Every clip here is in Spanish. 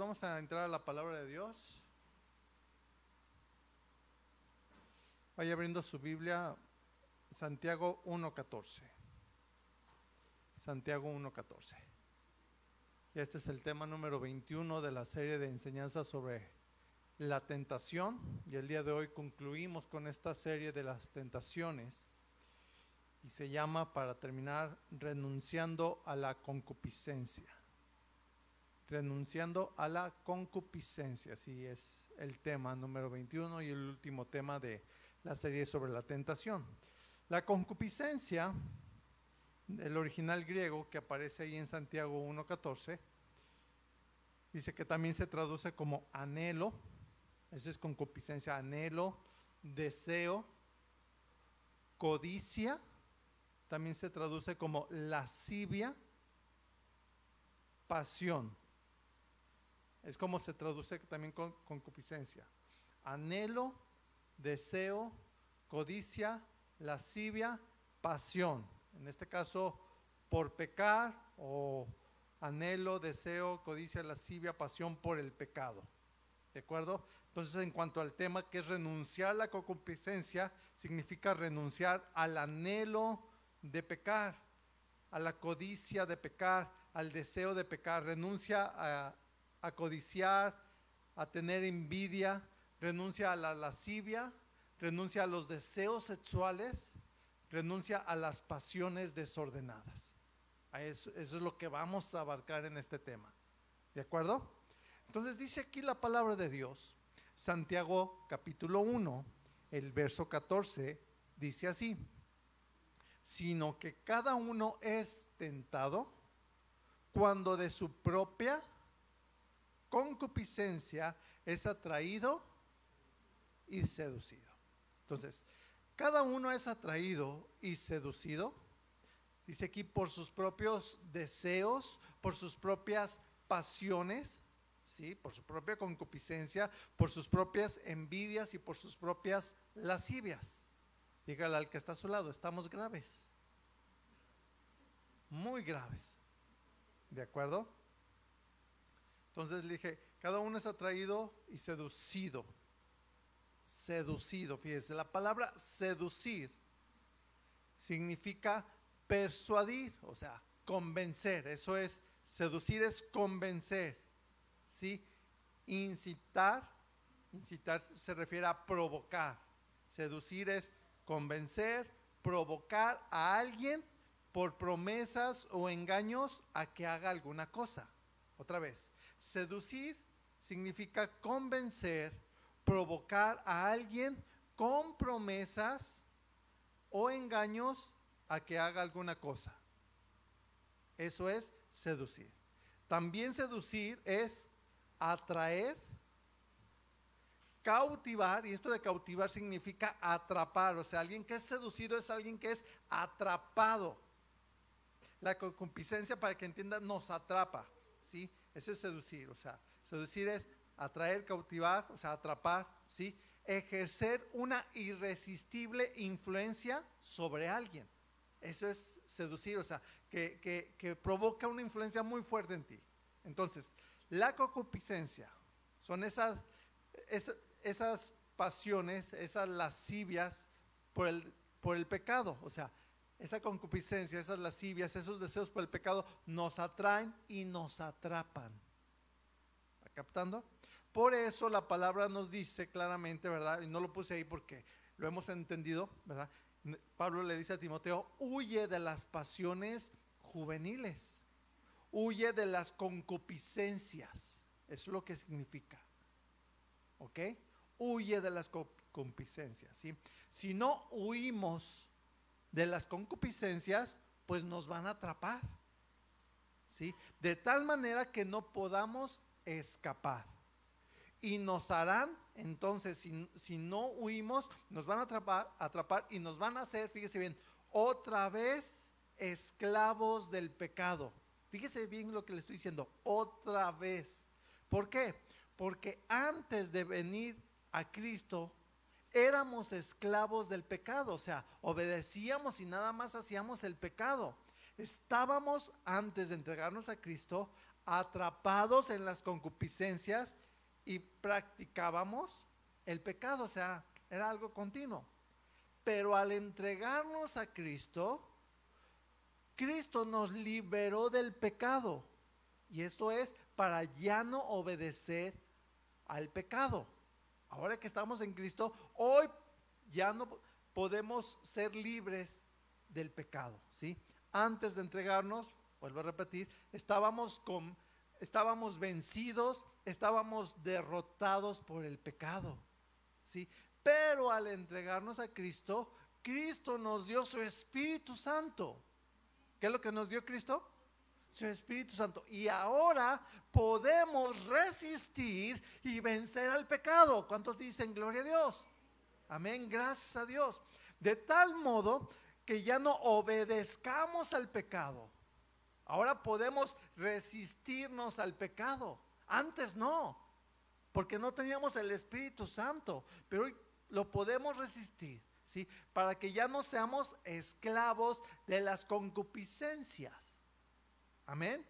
vamos a entrar a la palabra de Dios. Vaya abriendo su Biblia, Santiago 1.14. Santiago 1.14. Y este es el tema número 21 de la serie de enseñanzas sobre la tentación. Y el día de hoy concluimos con esta serie de las tentaciones. Y se llama, para terminar, renunciando a la concupiscencia renunciando a la concupiscencia. Así es el tema número 21 y el último tema de la serie sobre la tentación. La concupiscencia, el original griego que aparece ahí en Santiago 1.14, dice que también se traduce como anhelo, eso es concupiscencia, anhelo, deseo, codicia, también se traduce como lascivia, pasión. Es como se traduce también con concupiscencia. Anhelo, deseo, codicia, lascivia, pasión. En este caso, por pecar o anhelo, deseo, codicia, lascivia, pasión por el pecado. ¿De acuerdo? Entonces, en cuanto al tema que es renunciar a la concupiscencia, significa renunciar al anhelo de pecar, a la codicia de pecar, al deseo de pecar. Renuncia a, a codiciar, a tener envidia, renuncia a la lascivia, renuncia a los deseos sexuales, renuncia a las pasiones desordenadas. Eso, es lo que vamos a abarcar en este tema. ¿De acuerdo? Entonces dice aquí la palabra de Dios, Santiago capítulo 1, el verso 14, dice así, sino que cada uno es tentado cuando de su propia concupiscencia es atraído y seducido. Entonces, cada uno es atraído y seducido, dice aquí, por sus propios deseos, por sus propias pasiones, ¿sí? por su propia concupiscencia, por sus propias envidias y por sus propias lascivias. Dígale al que está a su lado, estamos graves, muy graves. ¿De acuerdo? Entonces le dije, cada uno es atraído y seducido. Seducido, fíjese, la palabra seducir significa persuadir, o sea, convencer. Eso es, seducir es convencer, ¿sí? Incitar, incitar se refiere a provocar. Seducir es convencer, provocar a alguien por promesas o engaños a que haga alguna cosa. Otra vez, Seducir significa convencer, provocar a alguien con promesas o engaños a que haga alguna cosa. Eso es seducir. También seducir es atraer, cautivar, y esto de cautivar significa atrapar, o sea, alguien que es seducido es alguien que es atrapado. La concupiscencia, para que entiendan, nos atrapa, ¿sí? Eso es seducir, o sea, seducir es atraer, cautivar, o sea, atrapar, ¿sí? Ejercer una irresistible influencia sobre alguien. Eso es seducir, o sea, que, provoca una influencia muy fuerte en ti. Entonces, la concupiscencia son esas, esas, esas pasiones, esas lascivias por el, por el pecado, o sea, esa concupiscencia, esas lascivias, esos deseos por el pecado nos atraen y nos atrapan. ¿Está captando? Por eso la palabra nos dice claramente, ¿verdad? Y no lo puse ahí porque lo hemos entendido, ¿verdad? Pablo le dice a Timoteo, huye de las pasiones juveniles, huye de las concupiscencias. Eso es lo que significa. ¿Ok? Huye de las concupiscencias. ¿sí? Si no huimos de las concupiscencias, pues nos van a atrapar. ¿Sí? De tal manera que no podamos escapar. Y nos harán, entonces, si, no huimos, nos van a atrapar, atrapar y nos van a hacer, fíjese bien, otra vez esclavos del pecado. Fíjese bien lo que le estoy diciendo, otra vez. ¿Por qué? Porque antes de venir a Cristo, éramos esclavos del pecado, o sea, obedecíamos y nada más hacíamos el pecado. Estábamos antes de entregarnos a Cristo atrapados en las concupiscencias y practicábamos el pecado, o sea, era algo continuo. Pero al entregarnos a Cristo, Cristo nos liberó del pecado. Y esto es para ya no obedecer al pecado. Ahora que estamos en Cristo, hoy ya no podemos ser libres del pecado, ¿sí? Antes de entregarnos, vuelvo a repetir, estábamos con estábamos vencidos, estábamos derrotados por el pecado, ¿sí? Pero al entregarnos a Cristo, Cristo nos dio su Espíritu Santo. ¿Qué es lo que nos dio Cristo? Su Espíritu Santo. Y ahora podemos resistir y vencer al pecado. ¿Cuántos dicen gloria a Dios? Amén, gracias a Dios. De tal modo que ya no obedezcamos al pecado. Ahora podemos resistirnos al pecado. Antes no, porque no teníamos el Espíritu Santo, pero hoy lo podemos resistir, ¿sí? Para que ya no seamos esclavos de las concupiscencias. Amén.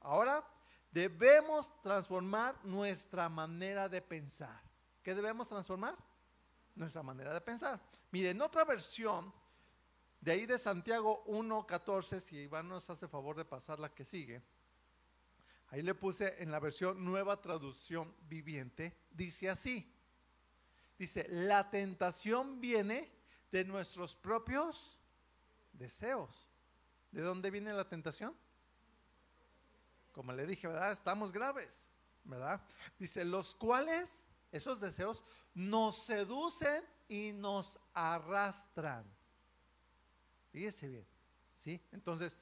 Ahora debemos transformar nuestra manera de pensar. ¿Qué debemos transformar? Nuestra manera de pensar. Miren, en otra versión, de ahí de Santiago 1.14, si Iván nos hace favor de pasar la que sigue, ahí le puse en la versión nueva traducción viviente, dice así, dice, la tentación viene de nuestros propios deseos. ¿De dónde viene la tentación? Como le dije, ¿verdad? Estamos graves, ¿verdad? Dice, los cuales, esos deseos, nos seducen y nos arrastran. Fíjese bien, ¿sí? Entonces,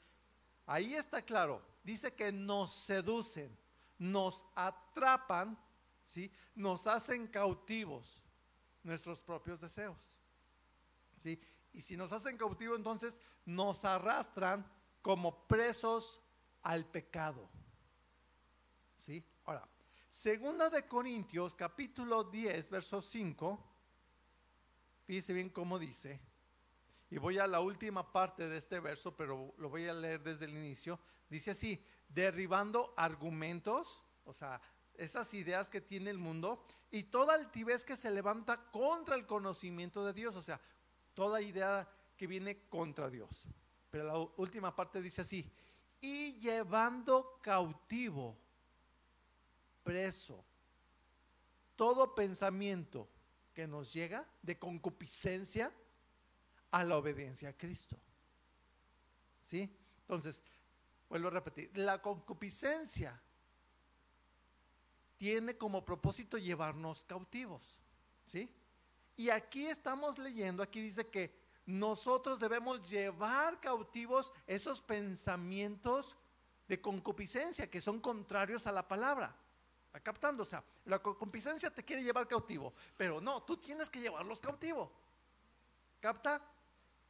ahí está claro, dice que nos seducen, nos atrapan, ¿sí? Nos hacen cautivos nuestros propios deseos, ¿sí? Y si nos hacen cautivos, entonces nos arrastran como presos al pecado. Segunda de Corintios, capítulo 10, verso 5, fíjese bien cómo dice, y voy a la última parte de este verso, pero lo voy a leer desde el inicio, dice así, derribando argumentos, o sea, esas ideas que tiene el mundo, y toda altivez que se levanta contra el conocimiento de Dios, o sea, toda idea que viene contra Dios. Pero la última parte dice así, y llevando cautivo preso todo pensamiento que nos llega de concupiscencia a la obediencia a Cristo. ¿Sí? Entonces, vuelvo a repetir, la concupiscencia tiene como propósito llevarnos cautivos. ¿Sí? Y aquí estamos leyendo, aquí dice que nosotros debemos llevar cautivos esos pensamientos de concupiscencia que son contrarios a la palabra captando? O sea, la concupiscencia te quiere llevar cautivo, pero no, tú tienes que llevarlos cautivo. ¿Capta?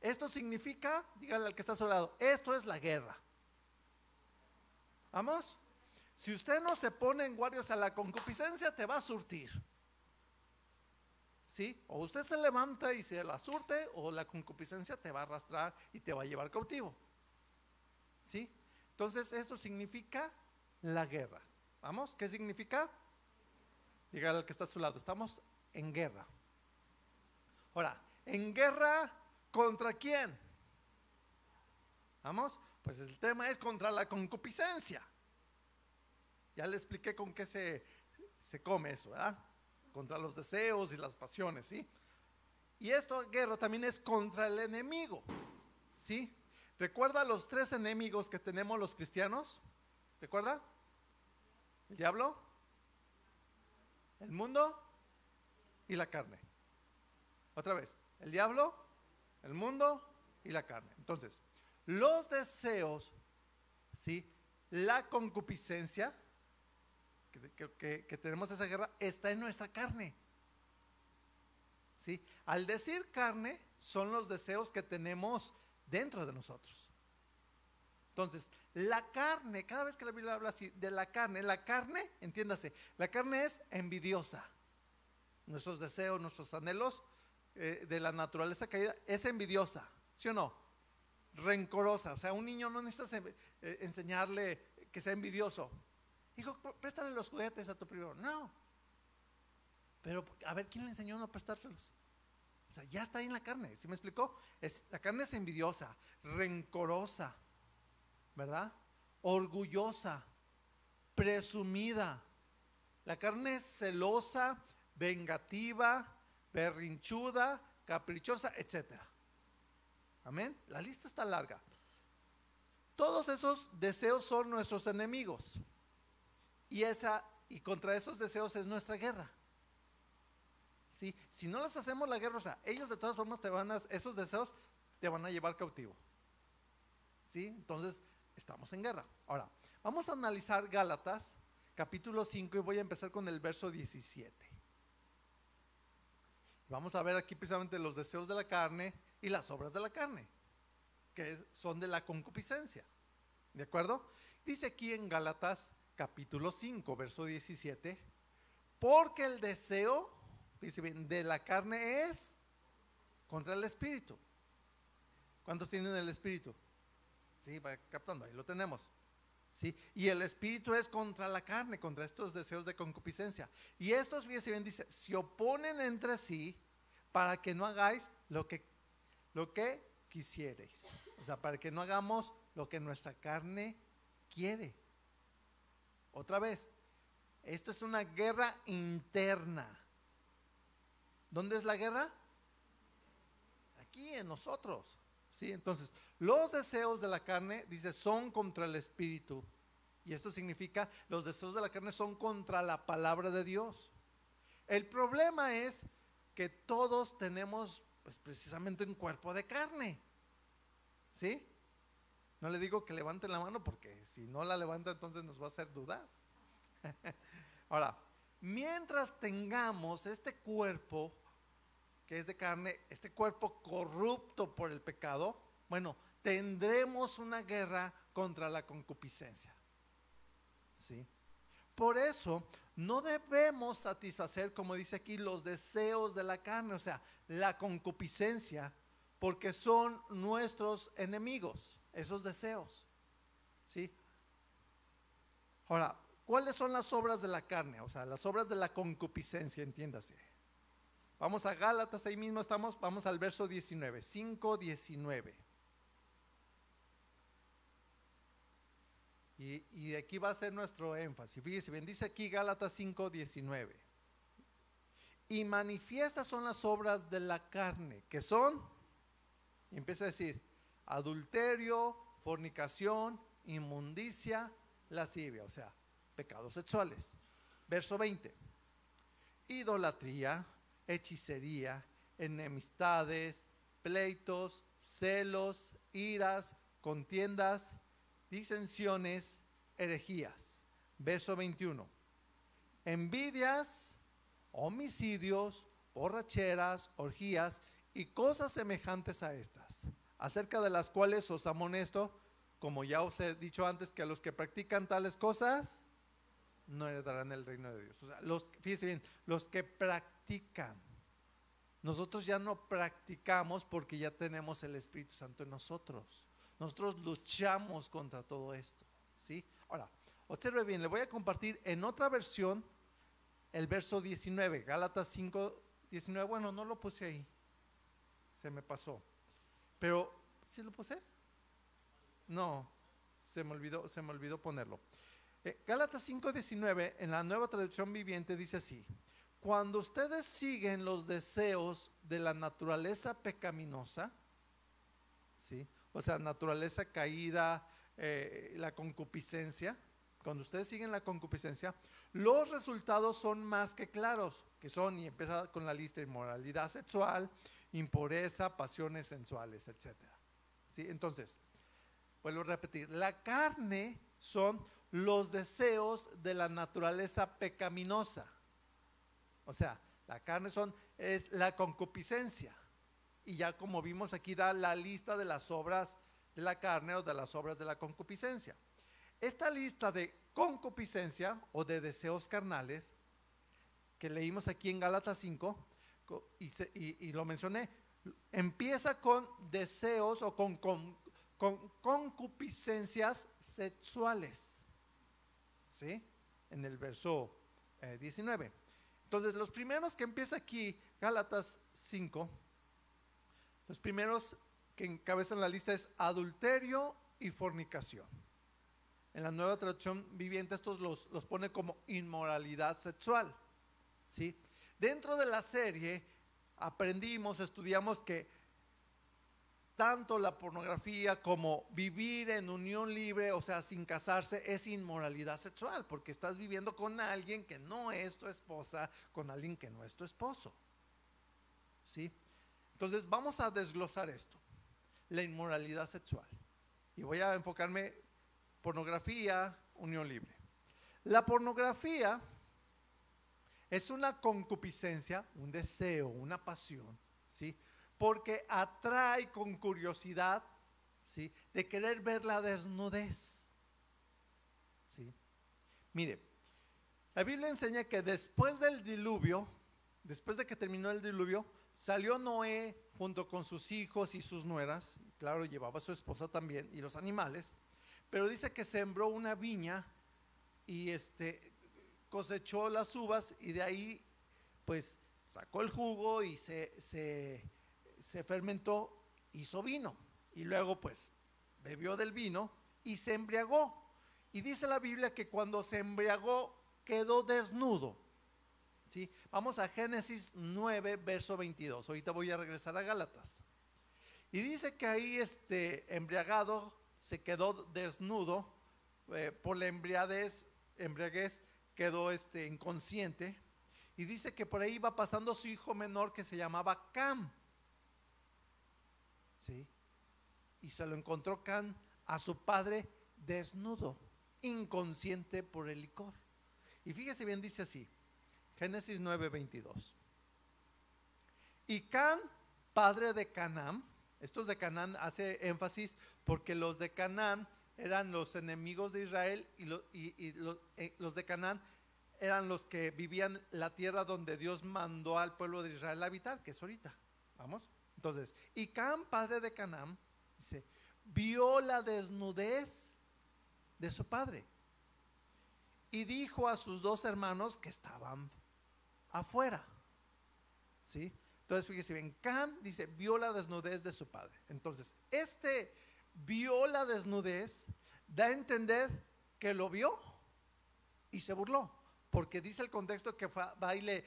Esto significa, dígale al que está a su lado, esto es la guerra. ¿Vamos? Si usted no se pone en guardias a la concupiscencia, te va a surtir. ¿Sí? O usted se levanta y se la surte, o la concupiscencia te va a arrastrar y te va a llevar cautivo. ¿Sí? Entonces, esto significa la guerra. Vamos, ¿qué significa? Dígale al que está a su lado, estamos en guerra. Ahora, ¿en guerra contra quién? Vamos, pues el tema es contra la concupiscencia. Ya le expliqué con qué se, se come eso, ¿verdad? Contra los deseos y las pasiones, ¿sí? Y esto, guerra, también es contra el enemigo, ¿sí? ¿Recuerda los tres enemigos que tenemos los cristianos? ¿Recuerda? ¿El diablo? ¿El mundo? Y la carne. Otra vez, el diablo, el mundo y la carne. Entonces, los deseos, ¿sí? La concupiscencia, que, que, tenemos esa guerra, está en nuestra carne. ¿Sí? Al decir carne, son los deseos que tenemos dentro de nosotros. Entonces, la carne, cada vez que la Biblia habla así de la carne, la carne, entiéndase, la carne es envidiosa. Nuestros deseos, nuestros anhelos eh, de la naturaleza caída es envidiosa, ¿sí o no? Rencorosa. O sea, un niño no necesita eh, enseñarle que sea envidioso. Hijo, préstale los juguetes a tu primo. No. Pero a ver, ¿quién le enseñó a no prestárselos? O sea, ya está ahí en la carne. ¿Sí me explicó? Es, la carne es envidiosa, rencorosa, ¿verdad? Orgullosa, presumida. La carne es celosa, vengativa, berrinchuda, caprichosa, etc. Amén. La lista está larga. Todos esos deseos son nuestros enemigos. Y esa y contra esos deseos es nuestra guerra. ¿Sí? Si no les hacemos la guerra, o sea, ellos de todas formas te van a, esos deseos te van a llevar cautivo. ¿Sí? Entonces, estamos en guerra. Ahora, vamos a analizar Gálatas, capítulo 5, y voy a empezar con el verso 17. Vamos a ver aquí precisamente los deseos de la carne y las obras de la carne, que son de la concupiscencia. ¿De acuerdo? Dice aquí en Gálatas capítulo 5, verso 17, porque el deseo, de la carne es contra el espíritu. ¿Cuántos tienen el espíritu? Sí, va captando, ahí lo tenemos. ¿Sí? Y el espíritu es contra la carne, contra estos deseos de concupiscencia. Y estos, fíjense bien, dice, se oponen entre sí para que no hagáis lo que, lo que quisierais. O sea, para que no hagamos lo que nuestra carne quiere. Otra vez, esto es una guerra interna. ¿Dónde es la guerra? Aquí en nosotros. Entonces, los deseos de la carne, dice, son contra el espíritu. Y esto significa, los deseos de la carne son contra la palabra de Dios. El problema es que todos tenemos, pues precisamente un cuerpo de carne. ¿Sí? No le digo que levanten la mano porque si no la levanta entonces nos va a hacer dudar. Ahora, mientras tengamos este cuerpo que es de carne, este cuerpo corrupto por el pecado, bueno, tendremos una guerra contra la concupiscencia. ¿Sí? Por eso no debemos satisfacer, como dice aquí, los deseos de la carne, o sea, la concupiscencia, porque son nuestros enemigos esos deseos. ¿Sí? Ahora, ¿cuáles son las obras de la carne? O sea, las obras de la concupiscencia, entiéndase. Vamos a Gálatas, ahí mismo estamos, vamos al verso 19, 5, 19. Y, y aquí va a ser nuestro énfasis. Fíjese bien, dice aquí Gálatas 5, 19. Y manifiestas son las obras de la carne, que son, y empieza a decir, adulterio, fornicación, inmundicia, lascivia, o sea, pecados sexuales. Verso 20. Idolatría, hechicería, enemistades, pleitos, celos, iras, contiendas, disensiones, herejías. Verso 21. Envidias, homicidios, borracheras, orgías y cosas semejantes a estas acerca de las cuales os amonesto, como ya os he dicho antes, que a los que practican tales cosas no heredarán el reino de Dios. O sea, los, bien, los que practican. Nosotros ya no practicamos porque ya tenemos el Espíritu Santo en nosotros. Nosotros luchamos contra todo esto. ¿sí? Ahora, observe bien, le voy a compartir en otra versión el verso 19, Gálatas 5, 19. Bueno, no lo puse ahí, se me pasó. Pero, ¿sí lo puse? No, se me olvidó, se me olvidó ponerlo. Eh, Gálatas 5:19 en la nueva traducción viviente dice así, cuando ustedes siguen los deseos de la naturaleza pecaminosa, ¿sí? o sea, naturaleza caída, eh, la concupiscencia, cuando ustedes siguen la concupiscencia, los resultados son más que claros, que son, y empieza con la lista, inmoralidad sexual, impureza, pasiones sensuales, etc. ¿Sí? Entonces, vuelvo a repetir, la carne son los deseos de la naturaleza pecaminosa. O sea, la carne son, es la concupiscencia. Y ya como vimos aquí da la lista de las obras de la carne o de las obras de la concupiscencia. Esta lista de concupiscencia o de deseos carnales que leímos aquí en Gálatas 5 y, lo mencioné, empieza con deseos o con, con, concupiscencias sexuales. En el verso 19. Eh, Entonces, los primeros que empieza aquí, Gálatas 5, los primeros que encabezan la lista es adulterio y fornicación. En la nueva traducción viviente estos los, los pone como inmoralidad sexual. ¿sí? Dentro de la serie aprendimos, estudiamos que tanto la pornografía como vivir en unión libre, o sea, sin casarse, es inmoralidad sexual, porque estás viviendo con alguien que no es tu esposa, con alguien que no es tu esposo. ¿Sí? Entonces vamos a desglosar esto, la inmoralidad sexual. Y voy a enfocarme pornografía, unión libre. La pornografía es una concupiscencia, un deseo, una pasión, ¿sí? Porque atrae con curiosidad, ¿sí? De querer ver la desnudez, ¿sí? Mire, la Biblia enseña que después del diluvio, después de que terminó el diluvio, salió Noé junto con sus hijos y sus nueras, claro, llevaba a su esposa también y los animales, pero dice que sembró una viña y este cosechó las uvas y de ahí pues sacó el jugo y se, se, se fermentó, hizo vino y luego pues bebió del vino y se embriagó. Y dice la Biblia que cuando se embriagó quedó desnudo. ¿Sí? Vamos a Génesis 9, verso 22. Ahorita voy a regresar a Gálatas. Y dice que ahí este embriagado se quedó desnudo eh, por la embriaguez, embriaguez quedó este, inconsciente. Y dice que por ahí iba pasando su hijo menor que se llamaba Cam. ¿Sí? Y se lo encontró Cam a su padre desnudo, inconsciente por el licor. Y fíjese bien, dice así, Génesis 9:22. Y Cam, padre de Canaán, estos de Canaán hace énfasis porque los de Canaán eran los enemigos de Israel y, eh, los, de Canaán eran los que vivían la tierra donde Dios mandó al pueblo de Israel a habitar, que es ahorita. Vamos. Entonces, y Cam, padre de Canaán, dice, vio la desnudez de su padre y dijo a sus dos hermanos que estaban afuera. ¿Sí? Entonces, fíjese bien, Cam dice, vio la desnudez de su padre. Entonces, este vio la desnudez, da a entender que lo vio y se burló. Porque dice el contexto que va y le,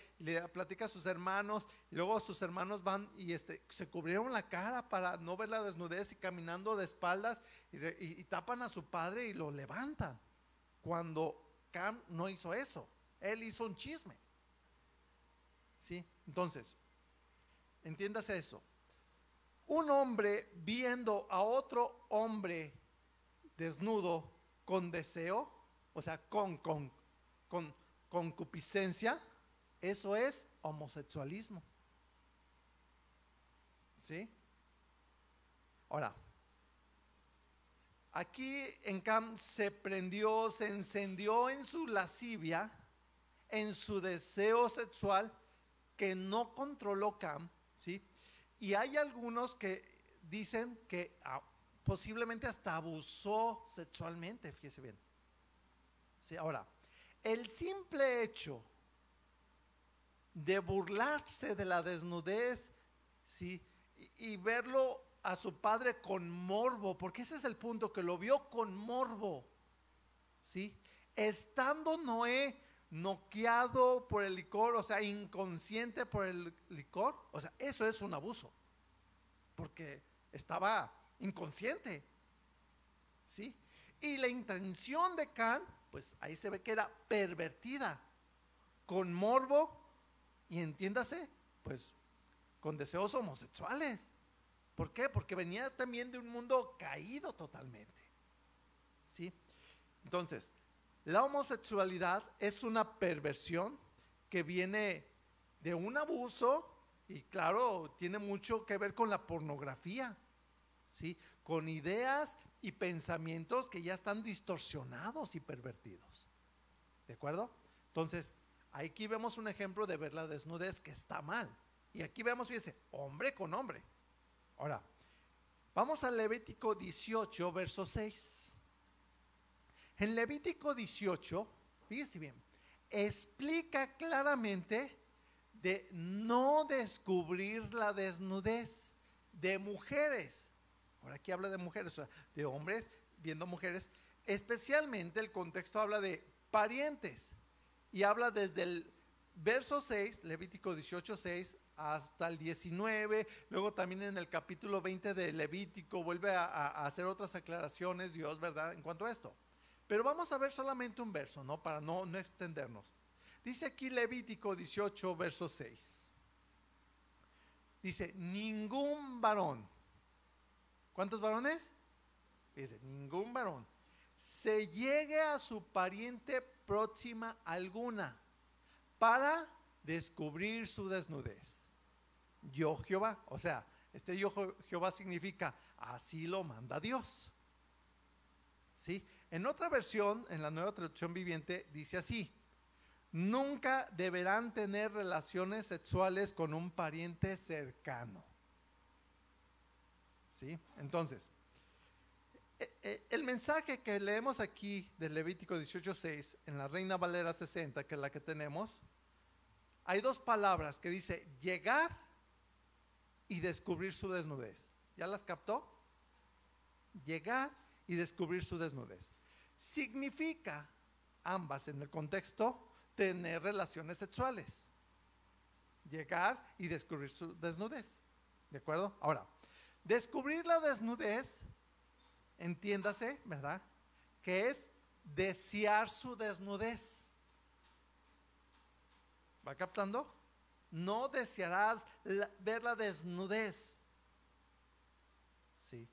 platica a sus hermanos, y luego sus hermanos van y este, se cubrieron la cara para no ver la desnudez y caminando de espaldas y, tapan a su padre y lo levantan. Cuando Cam no hizo eso, él hizo un chisme. ¿Sí? Entonces, entiéndase eso un hombre viendo a otro hombre desnudo con deseo, o sea, con, con, con concupiscencia, eso es homosexualismo. ¿Sí? Ahora, aquí en Cam se prendió, se encendió en su lascivia, en su deseo sexual, que no controló Cam, ¿sí? Y hay algunos que dicen que ah, posiblemente hasta abusó sexualmente, fíjese bien. Sí, ahora, el simple hecho de burlarse de la desnudez, ¿sí? Y, verlo a su padre con morbo, porque ese es el punto, que lo vio con morbo, ¿sí? Estando Noé noqueado por el licor, o sea, inconsciente por el licor, o sea, eso es un abuso, porque estaba inconsciente, ¿sí? Y la intención de Can, pues ahí se ve que era pervertida, con morbo y entiéndase, pues con deseos homosexuales. ¿Por qué? Porque venía también de un mundo caído totalmente. ¿Sí? Entonces, la homosexualidad es una perversión que viene de un abuso y claro, tiene mucho que ver con la pornografía, ¿sí? Con ideas y pensamientos que ya están distorsionados y pervertidos. ¿De acuerdo? Entonces, aquí vemos un ejemplo de ver la desnudez que está mal. Y aquí vemos, fíjese, hombre con hombre. Ahora, vamos al Levítico 18, verso 6. En Levítico 18, fíjese bien, explica claramente de no descubrir la desnudez de mujeres. Ahora aquí habla de mujeres, o sea, de hombres viendo mujeres. Especialmente el contexto habla de parientes. Y habla desde el verso 6, Levítico 18, 6, hasta el 19. Luego también en el capítulo 20 de Levítico vuelve a, hacer otras aclaraciones Dios, ¿verdad? En cuanto a esto. Pero vamos a ver solamente un verso, ¿no? Para no, no extendernos. Dice aquí Levítico 18, verso 6. Dice, ningún varón. ¿Cuántos varones? Dice, ningún varón se llegue a su pariente próxima alguna para descubrir su desnudez. Yo Jehová, o sea, este yo Jehová significa así lo manda Dios. ¿Sí? En otra versión, en la nueva traducción viviente, dice así: nunca deberán tener relaciones sexuales con un pariente cercano. Entonces, e, e, el mensaje que leemos aquí del Levítico 18:6 en la Reina Valera 60, que es la que tenemos, hay dos palabras que dice llegar y descubrir su desnudez. ¿Ya las captó? Llegar y descubrir su desnudez. Significa ambas en el contexto tener relaciones sexuales. Llegar y descubrir su desnudez. ¿De acuerdo? Ahora, descubrir la desnudez, entiéndase, ¿verdad? Que es desear su desnudez. ¿Va captando? No desearás ver la desnudez. Sí.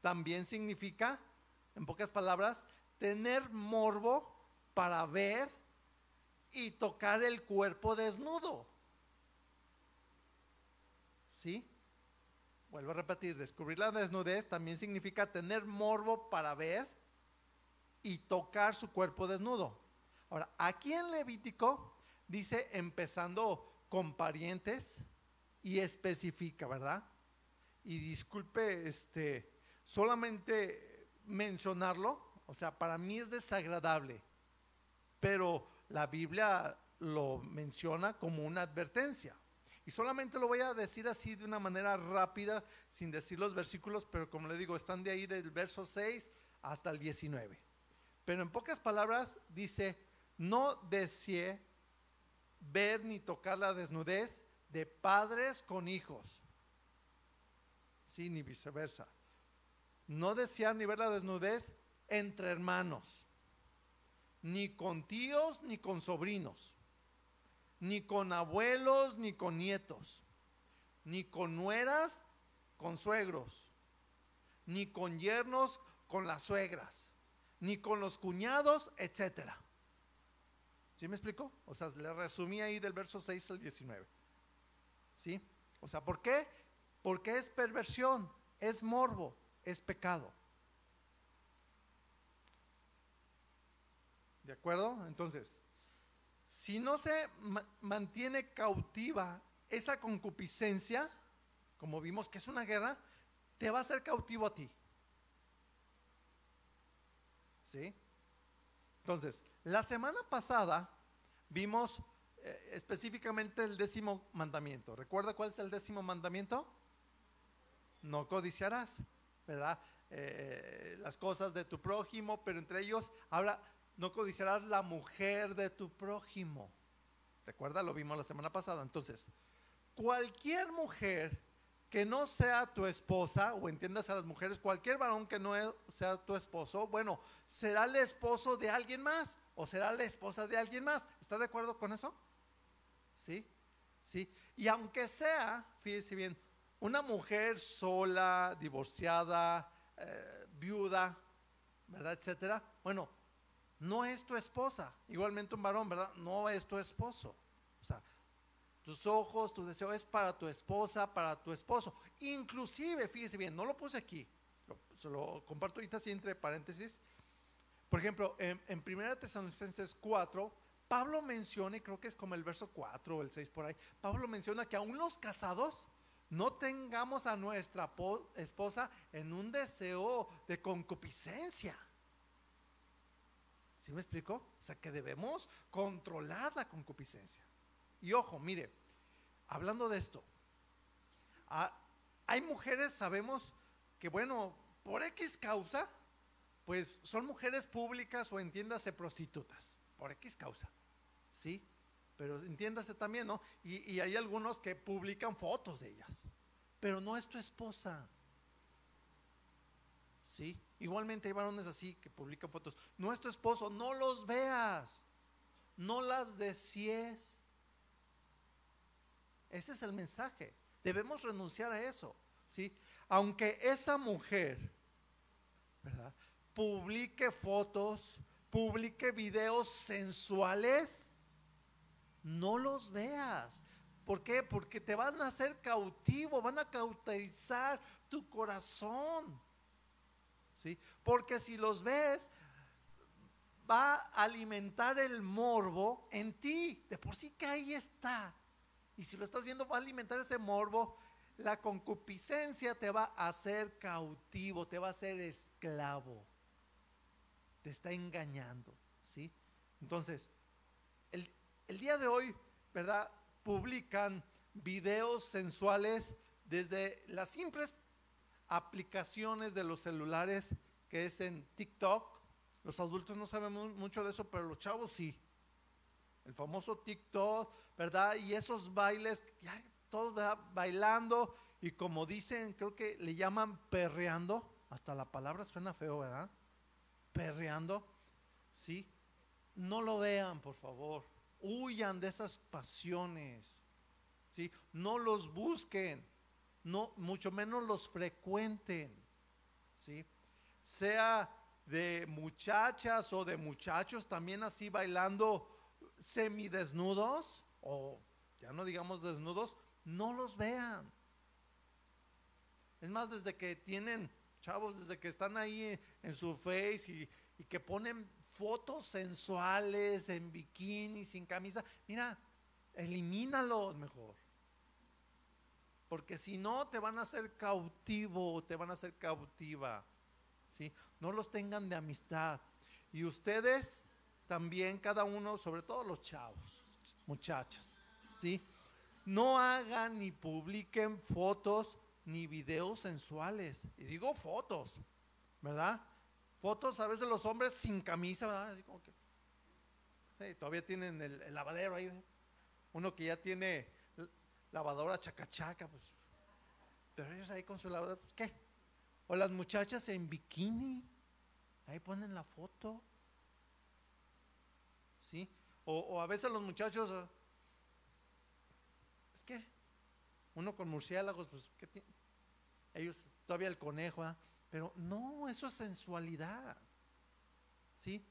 También significa, en pocas palabras, tener morbo para ver y tocar el cuerpo desnudo. ¿Sí? Vuelvo a repetir, descubrir la desnudez también significa tener morbo para ver y tocar su cuerpo desnudo. Ahora, aquí en Levítico dice empezando con parientes y especifica, ¿verdad? Y disculpe, este, solamente mencionarlo, o sea, para mí es desagradable, pero la Biblia lo menciona como una advertencia. Y solamente lo voy a decir así de una manera rápida, sin decir los versículos, pero como le digo, están de ahí del verso 6 hasta el 19. Pero en pocas palabras dice, no desee ver ni tocar la desnudez de padres con hijos. Sí, ni viceversa. No desear ni ver la desnudez entre hermanos ni con tíos ni con sobrinos, ni con abuelos ni con nietos, ni con nueras con suegros, ni con yernos con las suegras, ni con los cuñados, etcétera. ¿Sí me explico? O sea, le resumí ahí del verso 6 al 19. ¿Sí? O sea, ¿por qué? Porque es perversión, es morbo, es pecado. ¿De acuerdo? Entonces, si no se mantiene cautiva esa concupiscencia, como vimos que es una guerra, te va a hacer cautivo a ti. ¿Sí? Entonces, la semana pasada vimos eh, específicamente el décimo mandamiento. ¿Recuerda cuál es el décimo mandamiento? No codiciarás, ¿verdad? Eh, las cosas de tu prójimo, pero entre ellos habla no codiciarás la mujer de tu prójimo. Recuerda, lo vimos la semana pasada. Entonces, cualquier mujer que no sea tu esposa, o entiendas a las mujeres, cualquier varón que no sea tu esposo, bueno, será el esposo de alguien más o será la esposa de alguien más. ¿Está de acuerdo con eso? ¿Sí? ¿Sí? Y aunque sea, fíjese bien, una mujer sola, divorciada, eh, viuda, ¿verdad? Etcétera. Bueno, no es tu esposa. Igualmente un varón, ¿verdad? No es tu esposo. O sea, tus ojos, tu deseo es para tu esposa, para tu esposo. Inclusive, fíjese bien, no lo puse aquí, se lo comparto ahorita así entre paréntesis. Por ejemplo, en, en 1 Tesalonicenses 4, Pablo menciona, y creo que es como el verso 4 o el 6 por ahí, Pablo menciona que aún los casados no tengamos a nuestra esposa en un deseo de concupiscencia. ¿Sí me explico? O sea, que debemos controlar la concupiscencia. Y ojo, mire, hablando de esto, hay mujeres, sabemos que, bueno, por X causa, pues son mujeres públicas o entiéndase prostitutas, por X causa, ¿sí? Pero entiéndase también, ¿no? Y hay algunos que publican fotos de ellas, pero no es tu esposa, ¿sí? Igualmente hay varones así que publican fotos, no es tu esposo, no los veas, no las desees. Ese es el mensaje. Debemos renunciar a eso, ¿sí? Aunque esa mujer, ¿verdad? publique fotos, publique videos sensuales, no los veas. ¿Por qué? Porque te van a hacer cautivo, van a cauterizar tu corazón. Porque si los ves, va a alimentar el morbo en ti. De por sí que ahí está. Y si lo estás viendo, va a alimentar ese morbo. La concupiscencia te va a hacer cautivo, te va a hacer esclavo te está engañando, ¿sí? Entonces, el, día de hoy, ¿verdad? Publican videos sensuales desde las simples aplicaciones de los celulares que es en TikTok. Los adultos no sabemos mucho de eso, pero los chavos sí. El famoso TikTok, ¿verdad? Y esos bailes, ya todos bailando y como dicen, creo que le llaman perreando. Hasta la palabra suena feo, ¿verdad? perreando, ¿sí? No lo vean, por favor. Huyan de esas pasiones, ¿sí? No los busquen, no, mucho menos los frecuenten, ¿sí? Sea de muchachas o de muchachos también así bailando semidesnudos o ya no digamos desnudos, no los vean. Es más, desde que tienen chavos desde que están ahí en, su face y, que ponen fotos sensuales en bikini, sin camisa, mira, elimínalos mejor. Porque si no, te van a hacer cautivo, te van a hacer cautiva. ¿sí? No los tengan de amistad. Y ustedes también, cada uno, sobre todo los chavos, muchachos, ¿sí? No hagan ni publiquen fotos ni videos sensuales. Y digo fotos, ¿verdad? Fotos a veces los hombres sin camisa, ¿verdad? todavía tienen el, lavadero ahí. Uno que ya tiene lavadora chacachaca, pues. Pero ellos ahí con su lavadora, pues ¿qué? O las muchachas en bikini, ahí ponen la foto. ¿Sí? O, a veces los muchachos, es que uno con murciélagos, pues, ¿qué tiene? ellos todavía el conejo, ¿ah? pero no, eso es sensualidad. ¿Sí?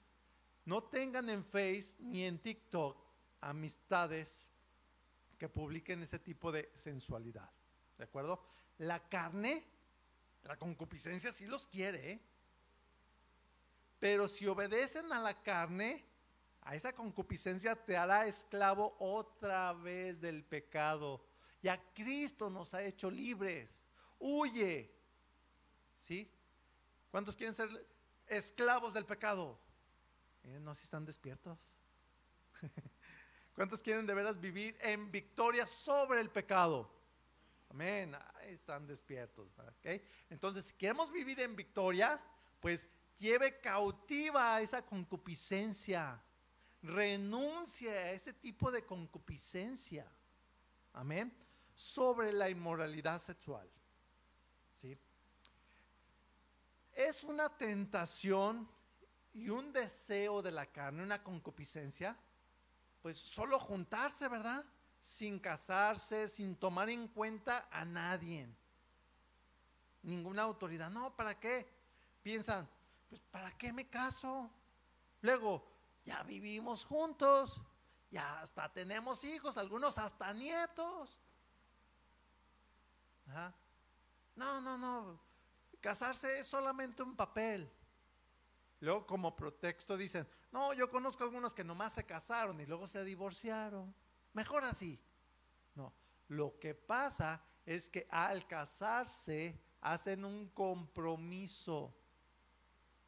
No tengan en Face ni en TikTok amistades que publiquen ese tipo de sensualidad. ¿De acuerdo? La carne, la concupiscencia sí los quiere, ¿eh? pero si obedecen a la carne, a esa concupiscencia te hará esclavo otra vez del pecado. Ya Cristo nos ha hecho libres huye. ¿Sí? ¿Cuántos quieren ser esclavos del pecado? no, si están despiertos. ¿Cuántos quieren de veras vivir en victoria sobre el pecado? Amén. están despiertos. Entonces, si queremos vivir en victoria, pues lleve cautiva esa concupiscencia. Renuncie a ese tipo de concupiscencia. Amén. Sobre la inmoralidad sexual. Es una tentación y un deseo de la carne, una concupiscencia, pues solo juntarse, ¿verdad? Sin casarse, sin tomar en cuenta a nadie. Ninguna autoridad. No, ¿para qué? Piensan, pues ¿para qué me caso? Luego, ya vivimos juntos, ya hasta tenemos hijos, algunos hasta nietos. No, no, no. Casarse es solamente un papel. Luego como pretexto dicen, no, yo conozco algunos que nomás se casaron y luego se divorciaron. Mejor así. No, lo que pasa es que al casarse hacen un compromiso,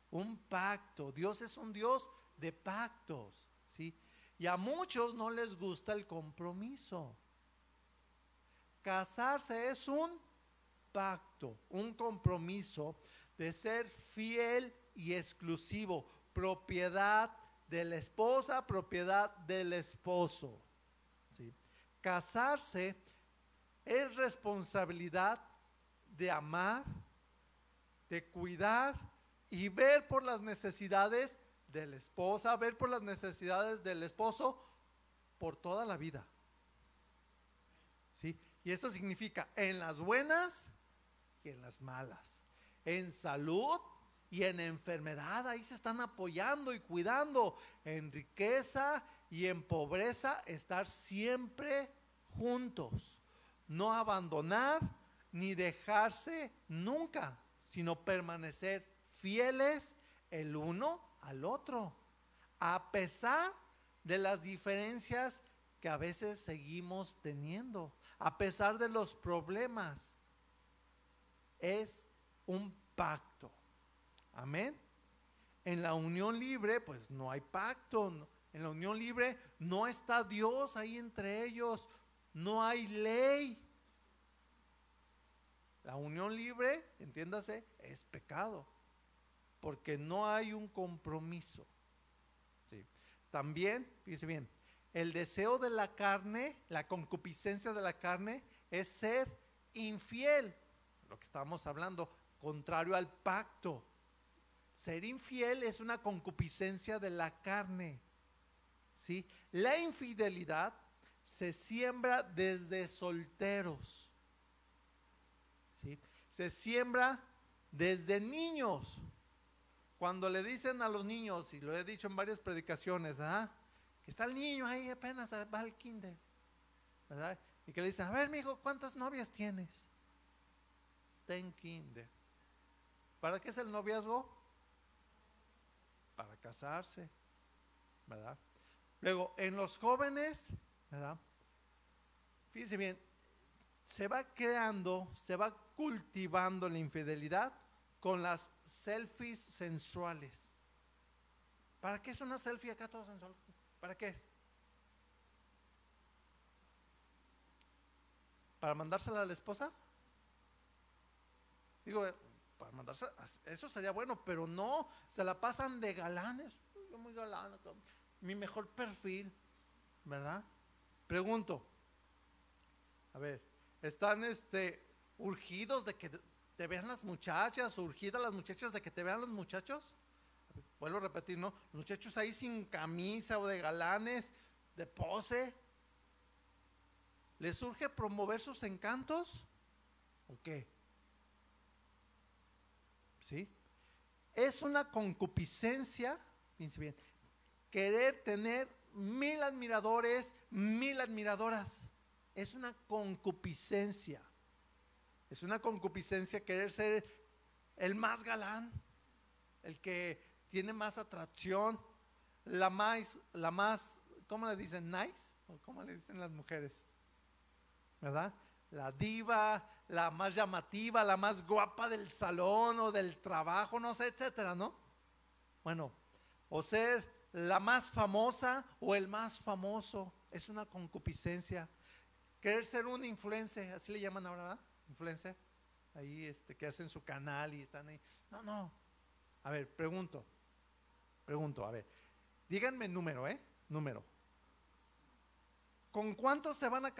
un pacto. Dios es un Dios de pactos, ¿sí? Y a muchos no les gusta el compromiso. Casarse es un pacto, un compromiso de ser fiel y exclusivo, propiedad de la esposa, propiedad del esposo. ¿sí? Casarse es responsabilidad de amar, de cuidar y ver por las necesidades de la esposa, ver por las necesidades del esposo por toda la vida. ¿Sí? Y esto significa en las buenas y en las malas, en salud y en enfermedad, ahí se están apoyando y cuidando, en riqueza y en pobreza, estar siempre juntos, no abandonar ni dejarse nunca, sino permanecer fieles el uno al otro, a pesar de las diferencias que a veces seguimos teniendo, a pesar de los problemas. Es un pacto. Amén. En la unión libre, pues no hay pacto. En la unión libre no está Dios ahí entre ellos. No hay ley. La unión libre, entiéndase, es pecado, porque no hay un compromiso. ¿sí? También, fíjese bien, el deseo de la carne, la concupiscencia de la carne, es ser infiel, lo que estamos hablando, contrario al pacto. Ser infiel es una concupiscencia de la carne. ¿sí? La infidelidad se siembra desde solteros. Se siembra desde niños. Cuando le dicen a los niños, y lo he dicho en varias predicaciones, ¿verdad? Que está el niño ahí apenas va al kinder, ¿verdad? Y que le dicen, a ver, mijo, ¿cuántas novias tienes? Está en kinder. ¿Para qué es el noviazgo? Para casarse, ¿verdad? Luego, en los jóvenes, ¿verdad? Fíjense bien, se va creando, se va cultivando la infidelidad con las selfies sensuales. ¿Para qué es una selfie acá todo sensual? ¿Para qué es? ¿Para mandársela a la esposa? Digo, para mandársela, eso sería bueno, pero no, se la pasan de galanes. Yo muy galán, mi mejor perfil, ¿verdad? Pregunto, a ver, están este, urgidos de que te vean las muchachas, urgidas las muchachas de que te vean los muchachos. Vuelvo a repetir, ¿no? Los muchachos ahí sin camisa o de galanes, de pose. ¿Les surge promover sus encantos? ¿O qué? ¿Sí? Es una concupiscencia, querer tener mil admiradores, mil admiradoras. Es una concupiscencia. Es una concupiscencia querer ser el más galán, el que tiene más atracción, la más, la más, ¿cómo le dicen? Nice, cómo le dicen las mujeres, ¿verdad? La diva, la más llamativa, la más guapa del salón o del trabajo, no sé, etcétera, ¿no? Bueno, o ser la más famosa o el más famoso, es una concupiscencia. Querer ser un influencer, así le llaman ahora, ¿verdad? influencer, ahí este, que hacen su canal y están ahí. No, no. A ver, pregunto, pregunto, a ver, díganme número, ¿eh? Número. ¿Con cuántos se van a,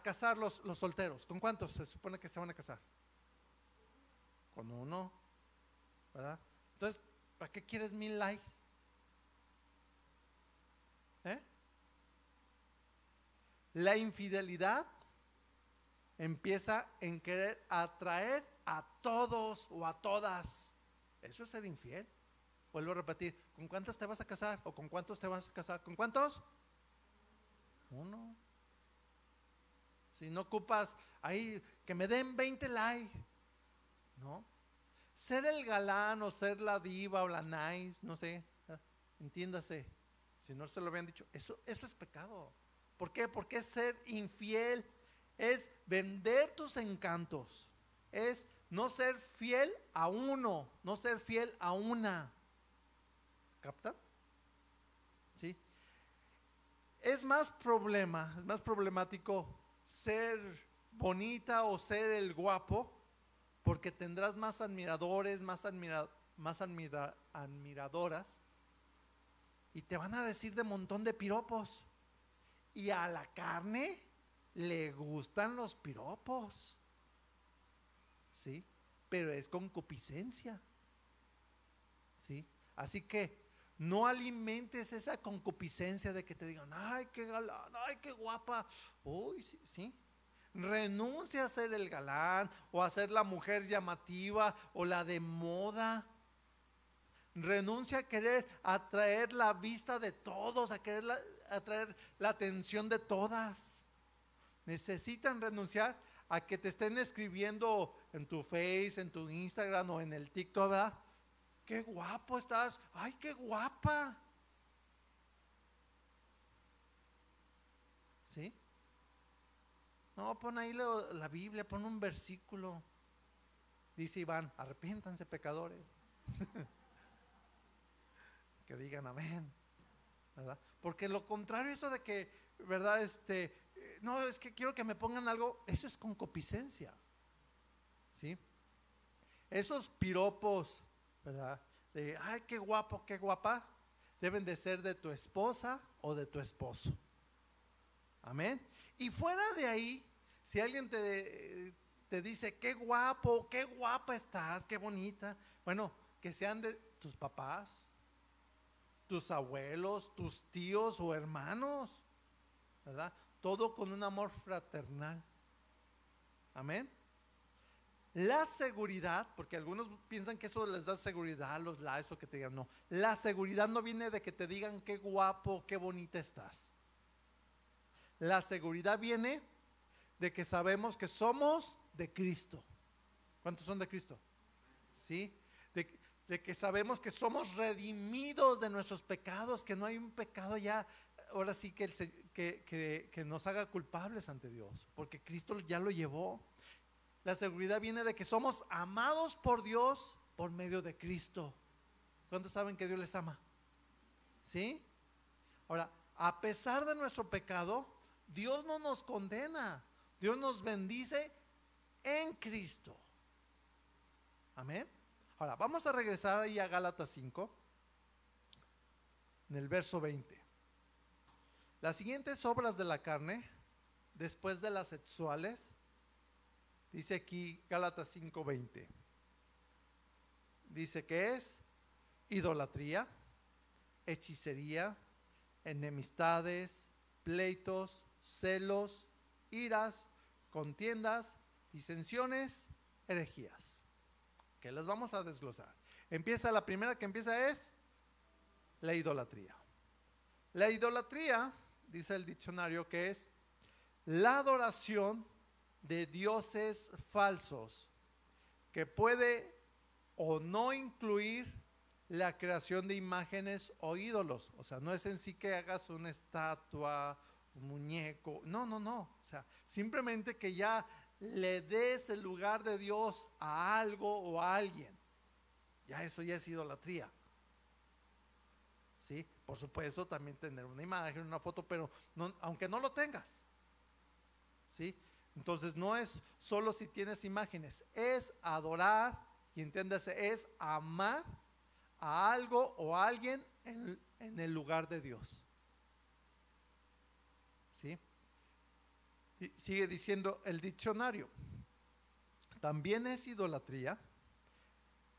casar los, los solteros? ¿Con cuántos se supone que se van a casar? Con uno, ¿verdad? Entonces, ¿para qué quieres mil likes? ¿Eh? La infidelidad empieza en querer atraer a todos o a todas. Eso es ser infiel. Vuelvo a repetir, ¿con cuántas te vas a casar? ¿O con cuántos te vas a casar? ¿Con cuántos? Uno. Si no ocupas ahí, que me den 20 likes. ¿No? Ser el galán o ser la diva o la nice, no sé, entiéndase. Si no se lo habían dicho, eso, eso es pecado. ¿Por qué? Porque es ser infiel es vender tus encantos, es no ser fiel a uno, no ser fiel a una. ¿Capta? es más problema, es más problemático ser bonita o ser el guapo, porque tendrás más admiradores, más, más admiradoras, y te van a decir de montón de piropos. Y a la carne le gustan los piropos. ¿Sí? Pero es concupiscencia. ¿Sí? Así que no alimentes esa concupiscencia de que te digan, ay, qué galán, ay, qué guapa. Uy, sí, sí. Renuncia a ser el galán o a ser la mujer llamativa o la de moda. Renuncia a querer atraer la vista de todos, a querer atraer la atención de todas. Necesitan renunciar a que te estén escribiendo en tu Face, en tu Instagram o en el TikTok, ¿verdad? Qué guapo estás, ay, qué guapa. ¿Sí? No, pon ahí la Biblia, pon un versículo. Dice Iván, arrepiéntanse pecadores. que digan amén. ¿Verdad? Porque lo contrario, eso de que, ¿verdad? Este, no, es que quiero que me pongan algo, eso es concupiscencia. ¿Sí? Esos piropos ¿verdad? De, ay, qué guapo, qué guapa, deben de ser de tu esposa o de tu esposo. Amén. Y fuera de ahí, si alguien te, te dice, qué guapo, qué guapa estás, qué bonita, bueno, que sean de tus papás, tus abuelos, tus tíos o hermanos, ¿verdad? Todo con un amor fraternal. Amén. La seguridad, porque algunos piensan que eso les da seguridad a los likes o que te digan, no. La seguridad no viene de que te digan qué guapo, qué bonita estás. La seguridad viene de que sabemos que somos de Cristo. ¿Cuántos son de Cristo? ¿Sí? De, que sabemos que somos redimidos de nuestros pecados, que no hay un pecado ya, ahora sí que, que, que nos haga culpables ante Dios, porque Cristo ya lo llevó. La seguridad viene de que somos amados por Dios por medio de Cristo. ¿Cuántos saben que Dios les ama? ¿Sí? Ahora, a pesar de nuestro pecado, Dios no nos condena. Dios nos bendice en Cristo. Amén. Ahora, vamos a regresar ahí a Gálatas 5, en el verso 20. Las siguientes obras de la carne, después de las sexuales, Dice aquí Gálatas 5:20. Dice que es idolatría, hechicería, enemistades, pleitos, celos, iras, contiendas, disensiones, herejías. Que las vamos a desglosar. Empieza la primera que empieza es la idolatría. La idolatría, dice el diccionario, que es la adoración de dioses falsos que puede o no incluir la creación de imágenes o ídolos. O sea, no es en sí que hagas una estatua, un muñeco. No, no, no. O sea, simplemente que ya le des el lugar de Dios a algo o a alguien. Ya eso ya es idolatría. ¿Sí? Por supuesto, también tener una imagen, una foto, pero aunque no lo tengas. ¿Sí? Entonces no es solo si tienes imágenes, es adorar y entiéndase, es amar a algo o a alguien en, en el lugar de Dios. ¿Sí? sigue diciendo el diccionario. También es idolatría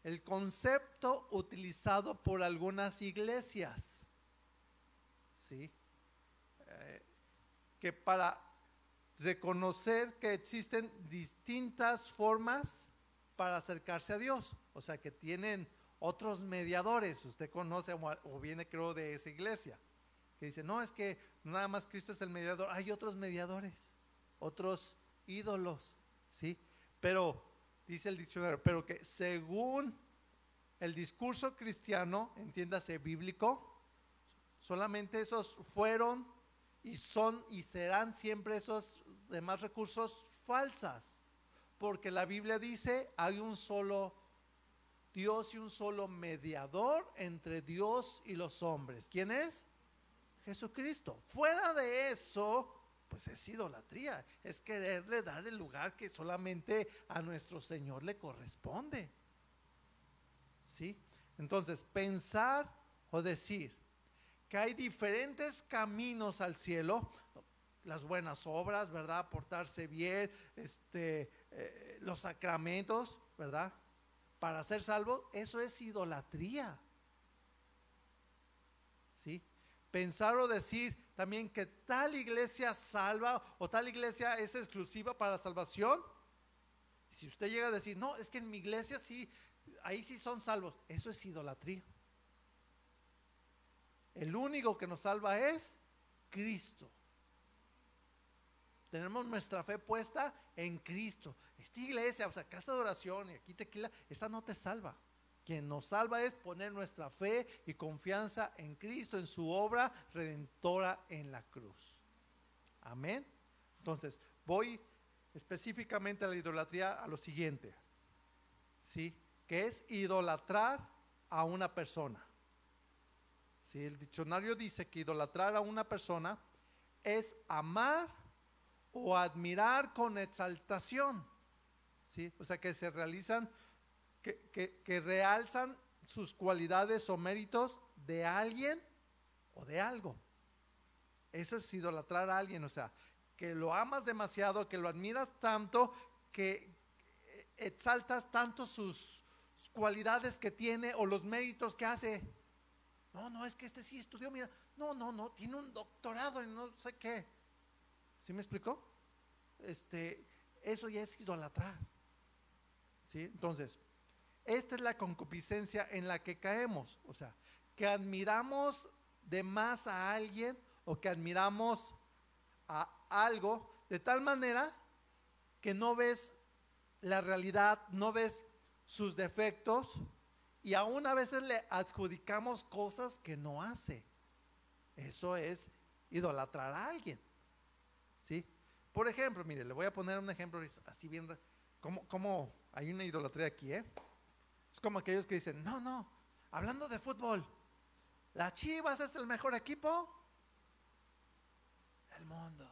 el concepto utilizado por algunas iglesias. ¿Sí? Eh, que para reconocer que existen distintas formas para acercarse a Dios, o sea que tienen otros mediadores, usted conoce o viene creo de esa iglesia, que dice, no, es que nada más Cristo es el mediador, hay otros mediadores, otros ídolos, ¿sí? Pero, dice el diccionario, pero que según el discurso cristiano, entiéndase bíblico, solamente esos fueron y son y serán siempre esos demás recursos falsas, porque la Biblia dice hay un solo Dios y un solo mediador entre Dios y los hombres. ¿Quién es? Jesucristo. Fuera de eso, pues es idolatría, es quererle dar el lugar que solamente a nuestro Señor le corresponde. ¿Sí? Entonces, pensar o decir que hay diferentes caminos al cielo, las buenas obras, ¿verdad? Portarse bien, este, eh, los sacramentos, ¿verdad? Para ser salvo, eso es idolatría. ¿Sí? Pensar o decir también que tal iglesia salva o tal iglesia es exclusiva para la salvación. Si usted llega a decir, no, es que en mi iglesia sí, ahí sí son salvos, eso es idolatría. El único que nos salva es Cristo. Tenemos nuestra fe puesta en Cristo. Esta iglesia, o sea, casa de oración y aquí tequila, esa no te salva. Quien nos salva es poner nuestra fe y confianza en Cristo, en su obra redentora en la cruz. Amén. Entonces, voy específicamente a la idolatría a lo siguiente. ¿Sí? Que es idolatrar a una persona. Si el diccionario dice que idolatrar a una persona es amar o admirar con exaltación. ¿sí? O sea, que se realizan, que, que realzan sus cualidades o méritos de alguien o de algo. Eso es idolatrar a alguien, o sea, que lo amas demasiado, que lo admiras tanto, que exaltas tanto sus cualidades que tiene o los méritos que hace. No, no, es que este sí estudió, mira, no, no, no, tiene un doctorado en no sé qué. ¿Sí me explicó? Este, eso ya es idolatrar. ¿Sí? Entonces, esta es la concupiscencia en la que caemos. O sea, que admiramos de más a alguien o que admiramos a algo de tal manera que no ves la realidad, no ves sus defectos, y aún a veces le adjudicamos cosas que no hace. Eso es idolatrar a alguien. ¿Sí? Por ejemplo, mire, le voy a poner un ejemplo así bien, como, como hay una idolatría aquí, ¿eh? Es como aquellos que dicen, no, no, hablando de fútbol, ¿la Chivas es el mejor equipo del mundo.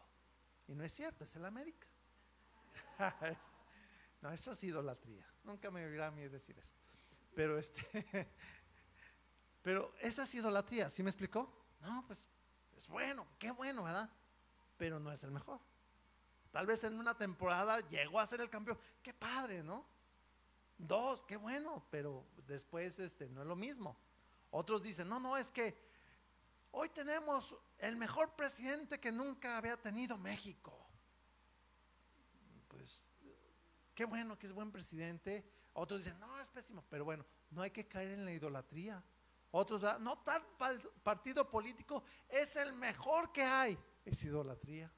Y no es cierto, es el América. no, eso es idolatría. Nunca me oirá a mí decir eso. Pero este, pero esa es idolatría, ¿sí me explicó? No, pues es bueno, qué bueno, ¿verdad? Pero no es el mejor. Tal vez en una temporada llegó a ser el campeón, qué padre, ¿no? Dos, qué bueno, pero después este no es lo mismo. Otros dicen, no, no, es que hoy tenemos el mejor presidente que nunca había tenido México. Pues qué bueno que es buen presidente, otros dicen, no, es pésimo, pero bueno, no hay que caer en la idolatría. Otros, no, tal partido político es el mejor que hay. Es idolatría.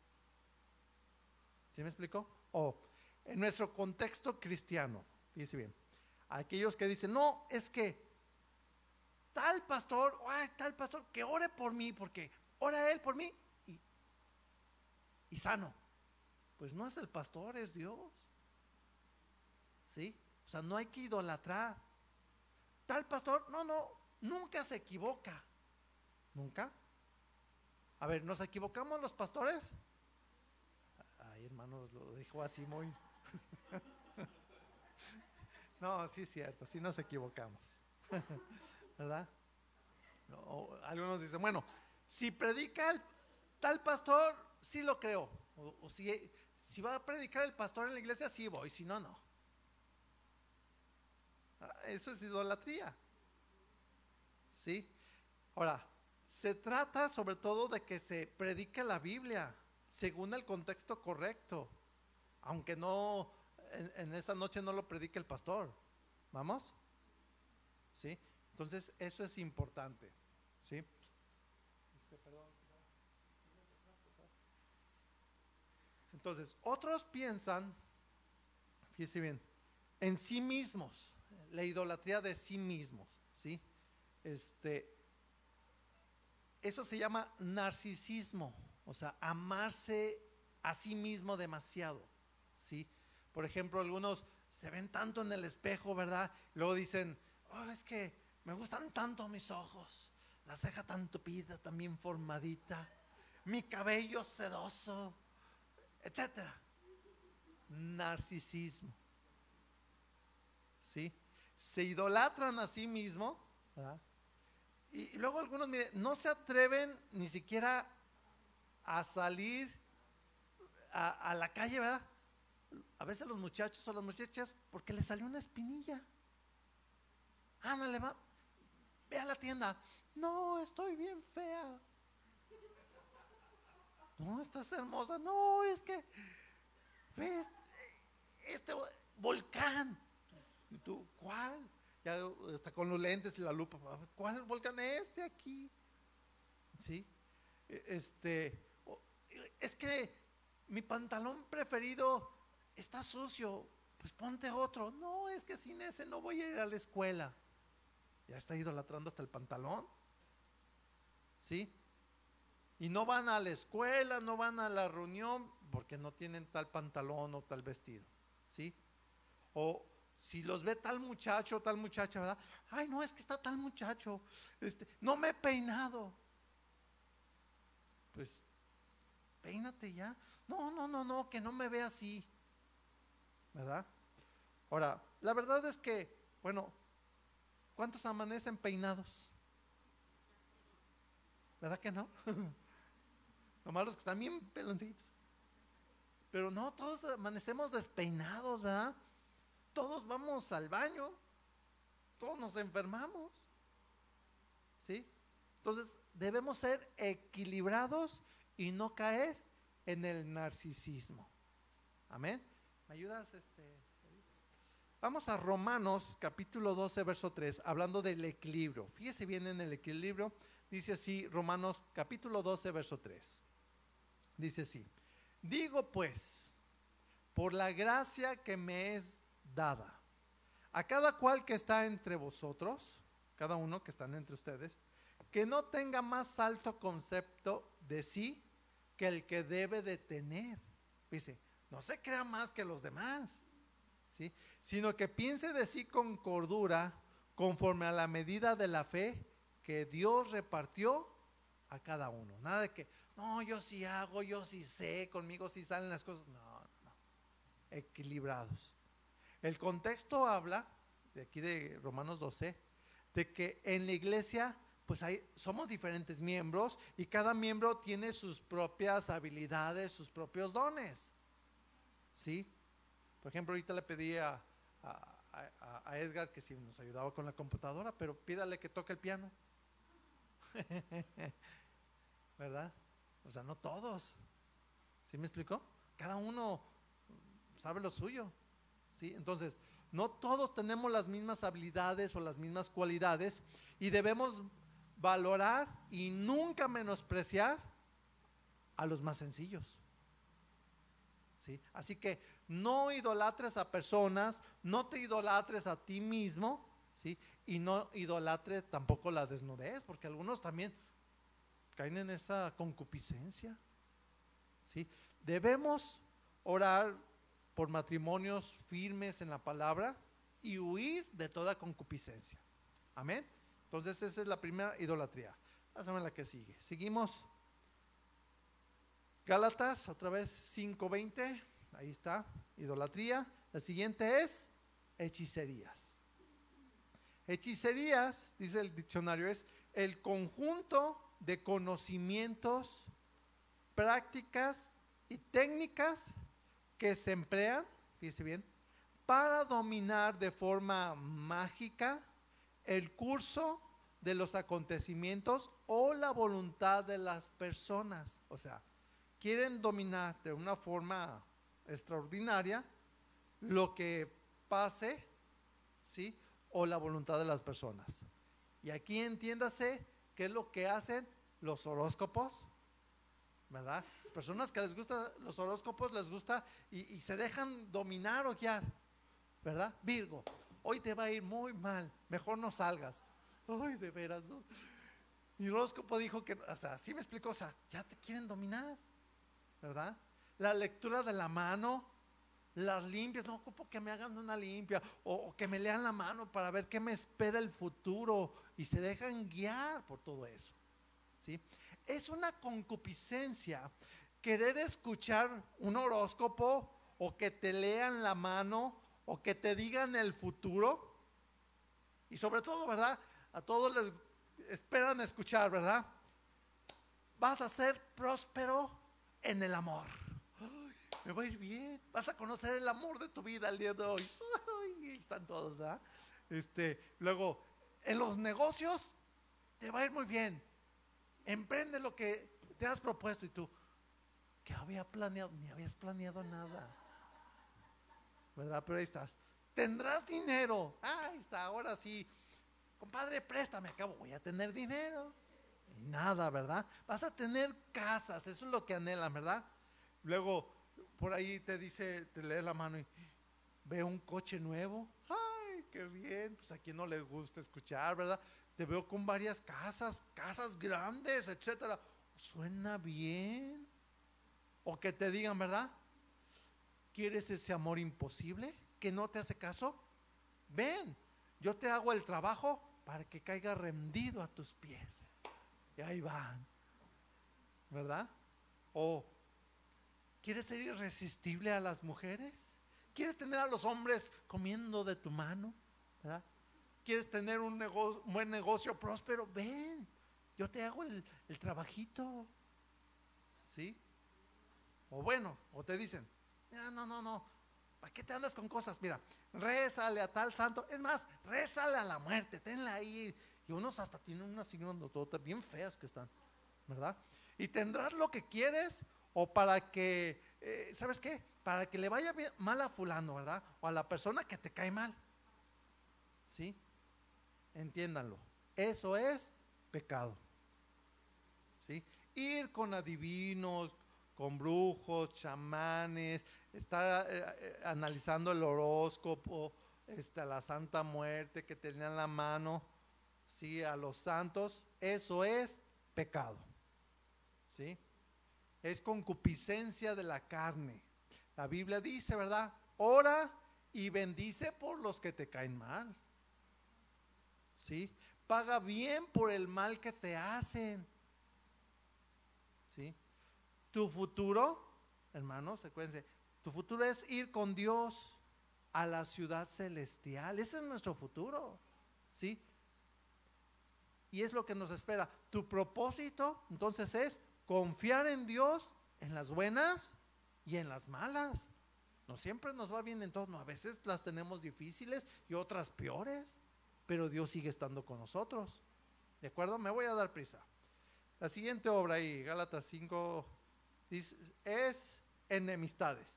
¿Sí me explico? O en nuestro contexto cristiano, fíjese bien, aquellos que dicen, no, es que tal pastor, ay, tal pastor, que ore por mí, porque ora él por mí y, y sano. Pues no es el pastor, es Dios. ¿Sí? O sea, no hay que idolatrar. Tal pastor, no, no, nunca se equivoca. ¿Nunca? A ver, ¿nos equivocamos los pastores? Ay, hermano, lo dijo así muy... no, sí es cierto, sí nos equivocamos. ¿Verdad? algunos dicen, bueno, si predica el tal pastor, sí lo creo. O, o si, si va a predicar el pastor en la iglesia, sí voy, si no, no. Ah, eso es idolatría. ¿Sí? Ahora, se trata sobre todo de que se predique la Biblia según el contexto correcto, aunque no en, esa noche no lo predique el pastor. ¿Vamos? ¿Sí? Entonces, eso es importante. ¿Sí? Este, Entonces, otros piensan, fíjense bien, en sí mismos la idolatría de sí mismos, ¿sí? Este, eso se llama narcisismo, o sea, amarse a sí mismo demasiado, ¿sí? Por ejemplo, algunos se ven tanto en el espejo, ¿verdad? Luego dicen, oh, es que me gustan tanto mis ojos, la ceja tan tupida, también formadita, mi cabello sedoso, etcétera. Narcisismo. ¿Sí? Se idolatran a sí mismo. Y, luego algunos, miren, no se atreven ni siquiera a salir a, a la calle, ¿verdad? A veces los muchachos o las muchachas, porque les salió una espinilla. Ándale, va, ve a la tienda. No, estoy bien fea. No, estás hermosa. No, es que ves este volcán. ¿Y tú, cuál? Ya está con los lentes y la lupa. ¿Cuál volcán es este aquí? ¿Sí? E, este, es que mi pantalón preferido está sucio. Pues ponte otro. No, es que sin ese no voy a ir a la escuela. Ya está idolatrando hasta el pantalón. ¿Sí? Y no van a la escuela, no van a la reunión porque no tienen tal pantalón o tal vestido. ¿Sí? O si los ve tal muchacho tal muchacha, ¿verdad? Ay, no, es que está tal muchacho. Este, no me he peinado. Pues, peínate ya. No, no, no, no, que no me vea así. ¿Verdad? Ahora, la verdad es que, bueno, ¿cuántos amanecen peinados? ¿Verdad que no? Nomás los que están bien peloncitos. Pero no, todos amanecemos despeinados, ¿verdad? Todos vamos al baño, todos nos enfermamos. ¿Sí? Entonces, debemos ser equilibrados y no caer en el narcisismo. Amén. ¿Me ayudas? Este? Vamos a Romanos capítulo 12, verso 3, hablando del equilibrio. Fíjese bien en el equilibrio. Dice así, Romanos capítulo 12, verso 3. Dice así, digo pues, por la gracia que me es dada, a cada cual que está entre vosotros, cada uno que están entre ustedes, que no tenga más alto concepto de sí que el que debe de tener. Dice, no se crea más que los demás, ¿sí? sino que piense de sí con cordura, conforme a la medida de la fe que Dios repartió a cada uno. Nada de que, no, yo sí hago, yo sí sé, conmigo sí salen las cosas. No, no, no. Equilibrados. El contexto habla, de aquí de Romanos 12, de que en la iglesia pues hay, somos diferentes miembros y cada miembro tiene sus propias habilidades, sus propios dones. ¿Sí? Por ejemplo, ahorita le pedí a, a, Edgar que si nos ayudaba con la computadora, pero pídale que toque el piano. ¿Verdad? O sea, no todos. ¿Sí me explicó? Cada uno sabe lo suyo. Entonces, no todos tenemos las mismas habilidades o las mismas cualidades y debemos valorar y nunca menospreciar a los más sencillos. ¿Sí? Así que no idolatres a personas, no te idolatres a ti mismo. Y no idolatres tampoco la desnudez, porque algunos también caen en esa concupiscencia. Debemos orar por matrimonios firmes en la palabra y huir de toda concupiscencia. Amén. Entonces esa es la primera idolatría. Pásame la que sigue. Seguimos. Gálatas, otra vez 5.20. Ahí está, idolatría. La siguiente es hechicerías. Hechicerías, dice el diccionario, es el conjunto de conocimientos, prácticas y técnicas que se emplean, fíjese bien, para dominar de forma mágica el curso de los acontecimientos o la voluntad de las personas. O sea, quieren dominar de una forma extraordinaria lo que pase, ¿sí? O la voluntad de las personas. Y aquí entiéndase qué es lo que hacen los horóscopos, ¿verdad? Las personas que les gustan los horóscopos les gusta y, se dejan dominar o guiar, ¿verdad? Virgo, hoy te va a ir muy mal, mejor no salgas. Ay, de veras, ¿no? Mi horóscopo dijo que, o sea, sí me explicó, o sea, ya te quieren dominar, ¿verdad? La lectura de la mano, las limpias, no ocupo que me hagan una limpia o, que me lean la mano para ver qué me espera el futuro y se dejan guiar por todo eso. ¿sí? Es una concupiscencia querer escuchar un horóscopo o que te lean la mano o que te digan el futuro. Y sobre todo, ¿verdad? A todos les esperan escuchar, ¿verdad? Vas a ser próspero en el amor. me va a ir bien. Vas a conocer el amor de tu vida el día de hoy. están todos, ¿verdad? Este, luego, en los negocios te va a ir muy bien. Emprende lo que te has propuesto y tú, ¿qué había planeado? Ni habías planeado nada. ¿Verdad? Pero ahí estás. Tendrás dinero. ahí está, ahora sí. Compadre, préstame, acabo, voy a tener dinero. Y nada, ¿verdad? Vas a tener casas, eso es lo que anhelan, ¿verdad? Luego, por ahí te dice, te lee la mano y ve un coche nuevo. Ay, qué bien. Pues a quien no le gusta escuchar, ¿verdad? Te veo con varias casas, casas grandes, etcétera. Suena bien. O que te digan, ¿verdad? ¿Quieres ese amor imposible que no te hace caso? Ven, yo te hago el trabajo para que caiga rendido a tus pies. Y ahí van. ¿Verdad? O ¿quieres ser irresistible a las mujeres? ¿Quieres tener a los hombres comiendo de tu mano? ¿Verdad? ¿Quieres tener un, buen negocio próspero? Ven, yo te hago el, trabajito. ¿Sí? O bueno, o te dicen, no, no, no, no, ¿para qué te andas con cosas? Mira, rézale a tal santo. Es más, rézale a la muerte, tenla ahí. Y unos hasta tienen unas signos bien feas que están, ¿verdad? Y tendrás lo que quieres o para que, eh, ¿sabes qué? Para que le vaya mal a fulano, ¿verdad? O a la persona que te cae mal. ¿Sí? Entiéndanlo. Eso es pecado. ¿Sí? Ir con adivinos, con brujos, chamanes, estar eh, eh, analizando el horóscopo, este, la Santa Muerte que tenía en la mano, sí, a los santos, eso es pecado. ¿Sí? Es concupiscencia de la carne. La Biblia dice, ¿verdad? Ora y bendice por los que te caen mal. ¿Sí? Paga bien por el mal que te hacen. ¿Sí? Tu futuro, hermanos, secuencia, tu futuro es ir con Dios a la ciudad celestial. Ese es nuestro futuro. ¿Sí? Y es lo que nos espera. Tu propósito, entonces, es confiar en Dios en las buenas y en las malas. No siempre nos va bien en todo, a veces las tenemos difíciles y otras peores pero Dios sigue estando con nosotros. ¿De acuerdo? Me voy a dar prisa. La siguiente obra ahí, Gálatas 5, es enemistades.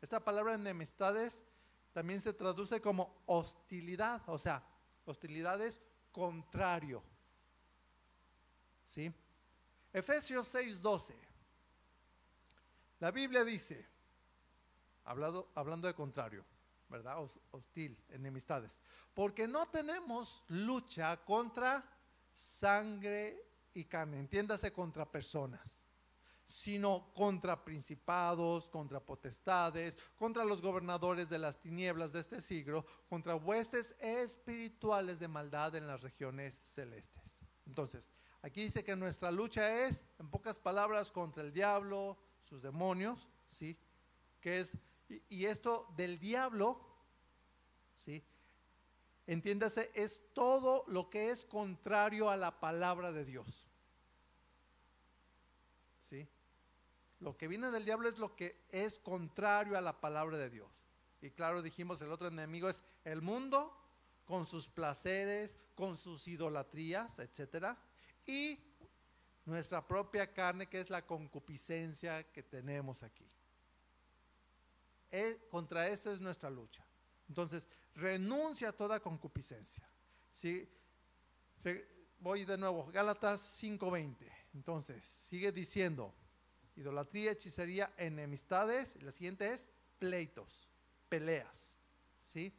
Esta palabra enemistades también se traduce como hostilidad, o sea, hostilidad es contrario. ¿Sí? Efesios 6:12. La Biblia dice, hablando de contrario, ¿verdad? Hostil, enemistades. Porque no tenemos lucha contra sangre y carne, entiéndase contra personas, sino contra principados, contra potestades, contra los gobernadores de las tinieblas de este siglo, contra huestes espirituales de maldad en las regiones celestes. Entonces, aquí dice que nuestra lucha es, en pocas palabras, contra el diablo, sus demonios, ¿sí? Que es y, esto del diablo, ¿sí? Entiéndase, es todo lo que es contrario a la palabra de Dios. ¿Sí? Lo que viene del diablo es lo que es contrario a la palabra de Dios. Y claro, dijimos, el otro enemigo es el mundo con sus placeres, con sus idolatrías, etcétera, y nuestra propia carne que es la concupiscencia que tenemos aquí. Eh, contra eso es nuestra lucha. Entonces, renuncia a toda concupiscencia. ¿sí? voy de nuevo, Gálatas 5:20. Entonces, sigue diciendo, idolatría, hechicería, enemistades. La siguiente es pleitos, peleas. ¿sí?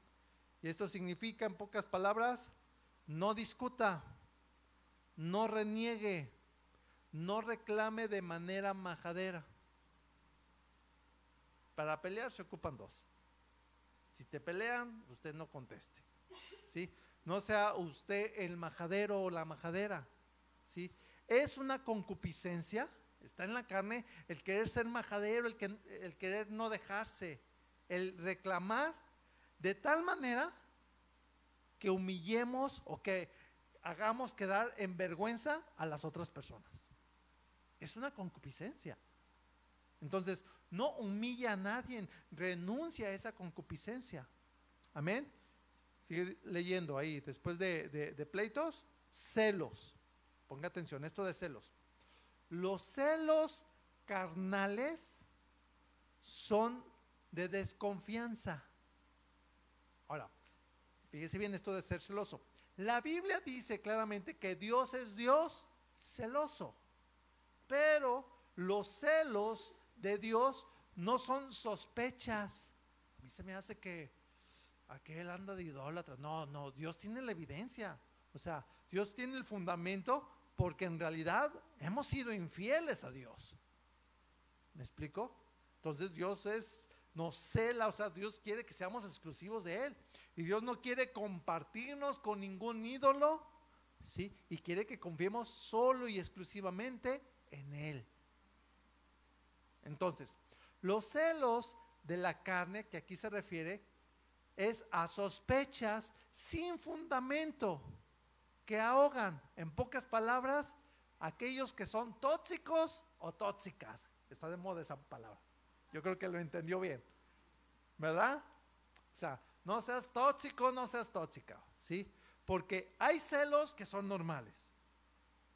Y esto significa, en pocas palabras, no discuta, no reniegue, no reclame de manera majadera. Para pelear se ocupan dos. Si te pelean, usted no conteste. ¿Sí? No sea usted el majadero o la majadera. ¿sí? Es una concupiscencia, está en la carne, el querer ser majadero, el, el querer no dejarse, el reclamar de tal manera que humillemos o que hagamos quedar en vergüenza a las otras personas. Es una concupiscencia. Entonces, no humilla a nadie, renuncia a esa concupiscencia. Amén. Sigue leyendo ahí, después de, de pleitos, celos. Ponga atención, esto de celos. Los celos carnales son de desconfianza. Ahora, fíjese bien esto de ser celoso. La Biblia dice claramente que Dios es Dios celoso, pero los celos de Dios no son sospechas. A mí se me hace que aquel anda de idólatra. No, no, Dios tiene la evidencia. O sea, Dios tiene el fundamento porque en realidad hemos sido infieles a Dios. ¿Me explico? Entonces Dios es, nos cela, o sea, Dios quiere que seamos exclusivos de Él. Y Dios no quiere compartirnos con ningún ídolo, ¿sí? Y quiere que confiemos solo y exclusivamente en Él. Entonces, los celos de la carne, que aquí se refiere, es a sospechas sin fundamento que ahogan, en pocas palabras, aquellos que son tóxicos o tóxicas. Está de moda esa palabra. Yo creo que lo entendió bien. ¿Verdad? O sea, no seas tóxico, no seas tóxica, ¿sí? Porque hay celos que son normales.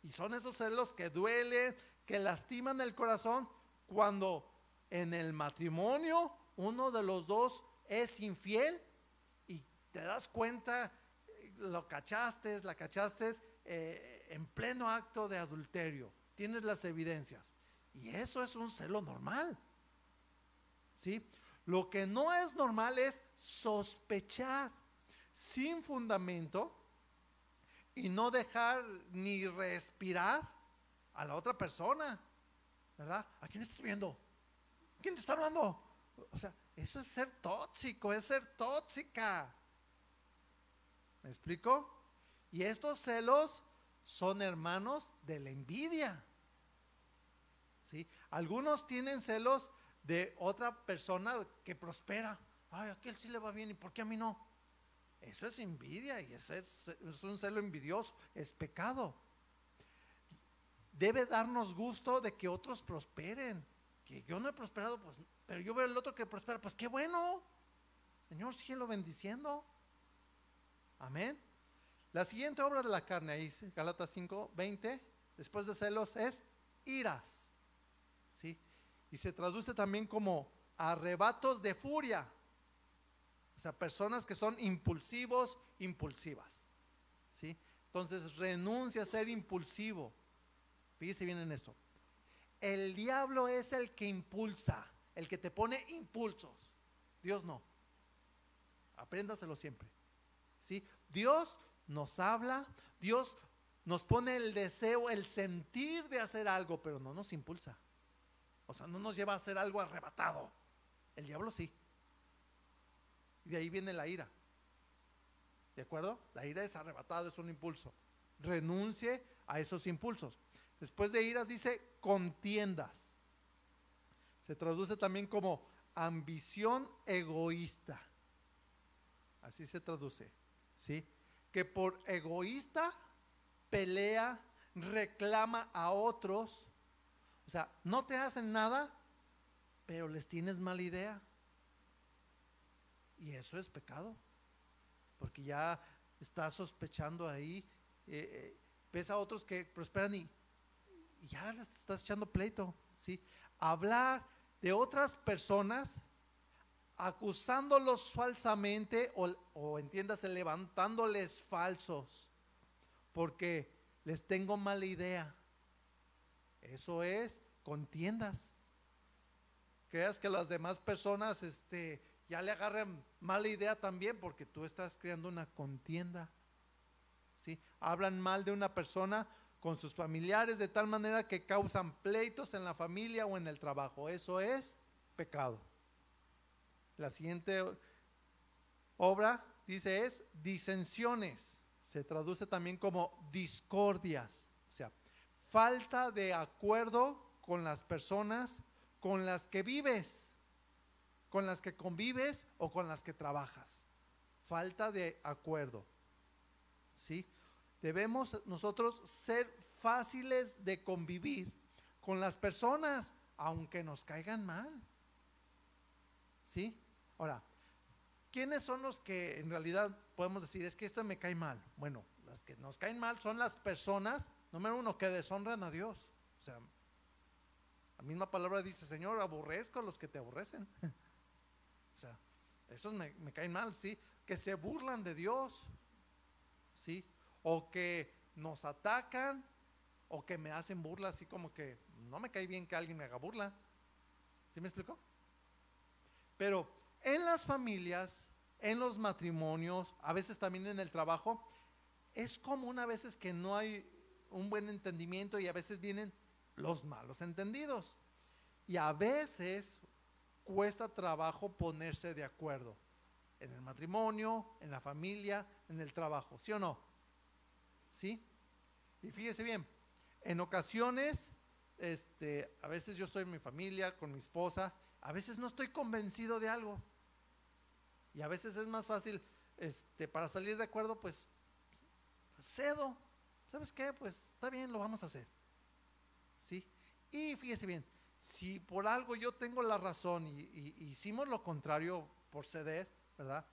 Y son esos celos que duelen, que lastiman el corazón cuando en el matrimonio uno de los dos es infiel y te das cuenta lo cachaste, la cachaste eh, en pleno acto de adulterio. Tienes las evidencias. Y eso es un celo normal. ¿Sí? Lo que no es normal es sospechar sin fundamento y no dejar ni respirar a la otra persona. ¿Verdad? ¿A quién estás viendo? ¿Quién te está hablando? O sea, eso es ser tóxico, es ser tóxica. ¿Me explico? Y estos celos son hermanos de la envidia. ¿Sí? Algunos tienen celos de otra persona que prospera. Ay, a aquel sí le va bien y ¿por qué a mí no? Eso es envidia y es, es un celo envidioso, es pecado. Debe darnos gusto de que otros prosperen. Que yo no he prosperado, pues, pero yo veo el otro que prospera, pues qué bueno. Señor, síguelo bendiciendo. Amén. La siguiente obra de la carne, ahí Galatas 5, 20, después de celos, es iras. ¿Sí? Y se traduce también como arrebatos de furia. O sea, personas que son impulsivos, impulsivas. ¿Sí? Entonces renuncia a ser impulsivo. Fíjese bien en esto. El diablo es el que impulsa, el que te pone impulsos. Dios no. Apréndaselo siempre. Dios nos habla, Dios nos pone el deseo, el sentir de hacer algo, pero no nos impulsa. O sea, no nos lleva a hacer algo arrebatado. El diablo sí. Y de ahí viene la ira. ¿De acuerdo? La ira es arrebatado, es un impulso. Renuncie a esos impulsos. Después de iras dice contiendas. Se traduce también como ambición egoísta. Así se traduce. ¿sí? Que por egoísta pelea, reclama a otros. O sea, no te hacen nada, pero les tienes mala idea. Y eso es pecado. Porque ya estás sospechando ahí. Eh, eh, ves a otros que prosperan y, ya estás echando pleito. ¿sí? Hablar de otras personas acusándolos falsamente o, o entiéndase levantándoles falsos, porque les tengo mala idea. Eso es contiendas. Creas que las demás personas este, ya le agarren mala idea también porque tú estás creando una contienda. ¿sí? Hablan mal de una persona con sus familiares de tal manera que causan pleitos en la familia o en el trabajo. Eso es pecado. La siguiente obra dice es disensiones. se traduce también como discordias, o sea, falta de acuerdo con las personas con las que vives, con las que convives o con las que trabajas. Falta de acuerdo. ¿Sí? Debemos nosotros ser fáciles de convivir con las personas, aunque nos caigan mal. ¿Sí? Ahora, ¿quiénes son los que en realidad podemos decir, es que esto me cae mal? Bueno, las que nos caen mal son las personas, número uno, que deshonran a Dios. O sea, la misma palabra dice, Señor, aborrezco a los que te aborrecen. o sea, esos me, me, caen mal, ¿sí? Que se burlan de Dios, ¿sí? O que nos atacan, o que me hacen burla, así como que no me cae bien que alguien me haga burla. ¿Sí me explicó? Pero en las familias, en los matrimonios, a veces también en el trabajo, es común a veces que no hay un buen entendimiento y a veces vienen los malos entendidos. Y a veces cuesta trabajo ponerse de acuerdo en el matrimonio, en la familia, en el trabajo, ¿sí o no? ¿Sí? Y fíjese bien, en ocasiones, este, a veces yo estoy en mi familia, con mi esposa, a veces no estoy convencido de algo. Y a veces es más fácil, este, para salir de acuerdo, pues cedo. ¿Sabes qué? Pues está bien, lo vamos a hacer. ¿Sí? Y fíjese bien, si por algo yo tengo la razón y, hicimos lo contrario por ceder, ¿verdad?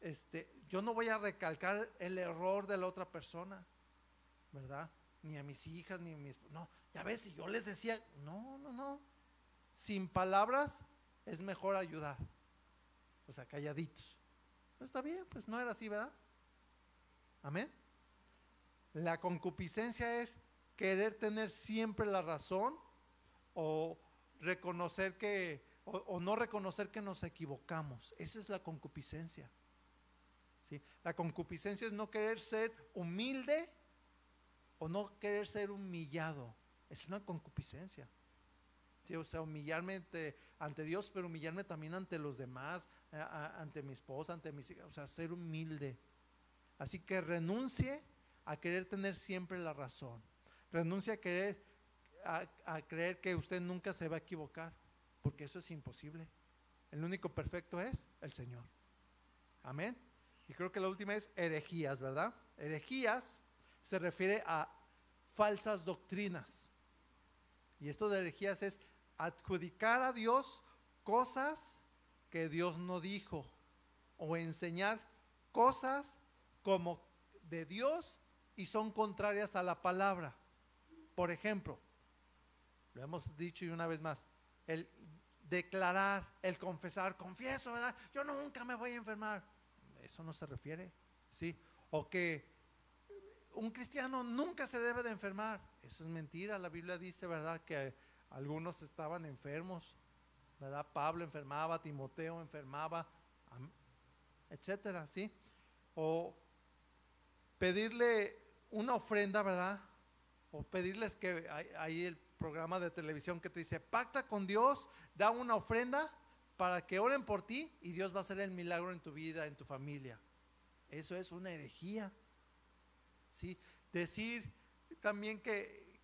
Este, yo no voy a recalcar el error de la otra persona, ¿verdad? Ni a mis hijas, ni a mis... No, ya ves, si yo les decía, no, no, no. Sin palabras es mejor ayudar. O sea, calladitos. Está bien, pues no era así, ¿verdad? Amén. La concupiscencia es querer tener siempre la razón o reconocer que, o, no reconocer que nos equivocamos. Esa es la concupiscencia. ¿sí? La concupiscencia es no querer ser humilde o no querer ser humillado. Es una concupiscencia. O sea, humillarme ante, Dios, pero humillarme también ante los demás, ante mi esposa, ante mis hijas. O sea, ser humilde. Así que renuncie a querer tener siempre la razón. Renuncia a querer a, creer que usted nunca se va a equivocar, porque eso es imposible. El único perfecto es el Señor. Amén. Y creo que la última es herejías, ¿verdad? Herejías se refiere a falsas doctrinas. Y esto de herejías es adjudicar a Dios cosas que Dios no dijo o enseñar cosas como de Dios y son contrarias a la palabra. Por ejemplo, lo hemos dicho y una vez más, el declarar, el confesar, confieso, ¿verdad? Yo nunca me voy a enfermar. Eso no se refiere, ¿sí? O que un cristiano nunca se debe de enfermar. Eso es mentira. La Biblia dice, ¿verdad? Que algunos estaban enfermos, ¿verdad? Pablo enfermaba, Timoteo enfermaba, etcétera, ¿sí? O pedirle una ofrenda, ¿verdad? o pedirles que hay, el programa de televisión que te dice, pacta con Dios, da una ofrenda para que oren por ti y Dios va a hacer el milagro en tu vida, en tu familia. Eso es una herejía. ¿Sí? Decir también que,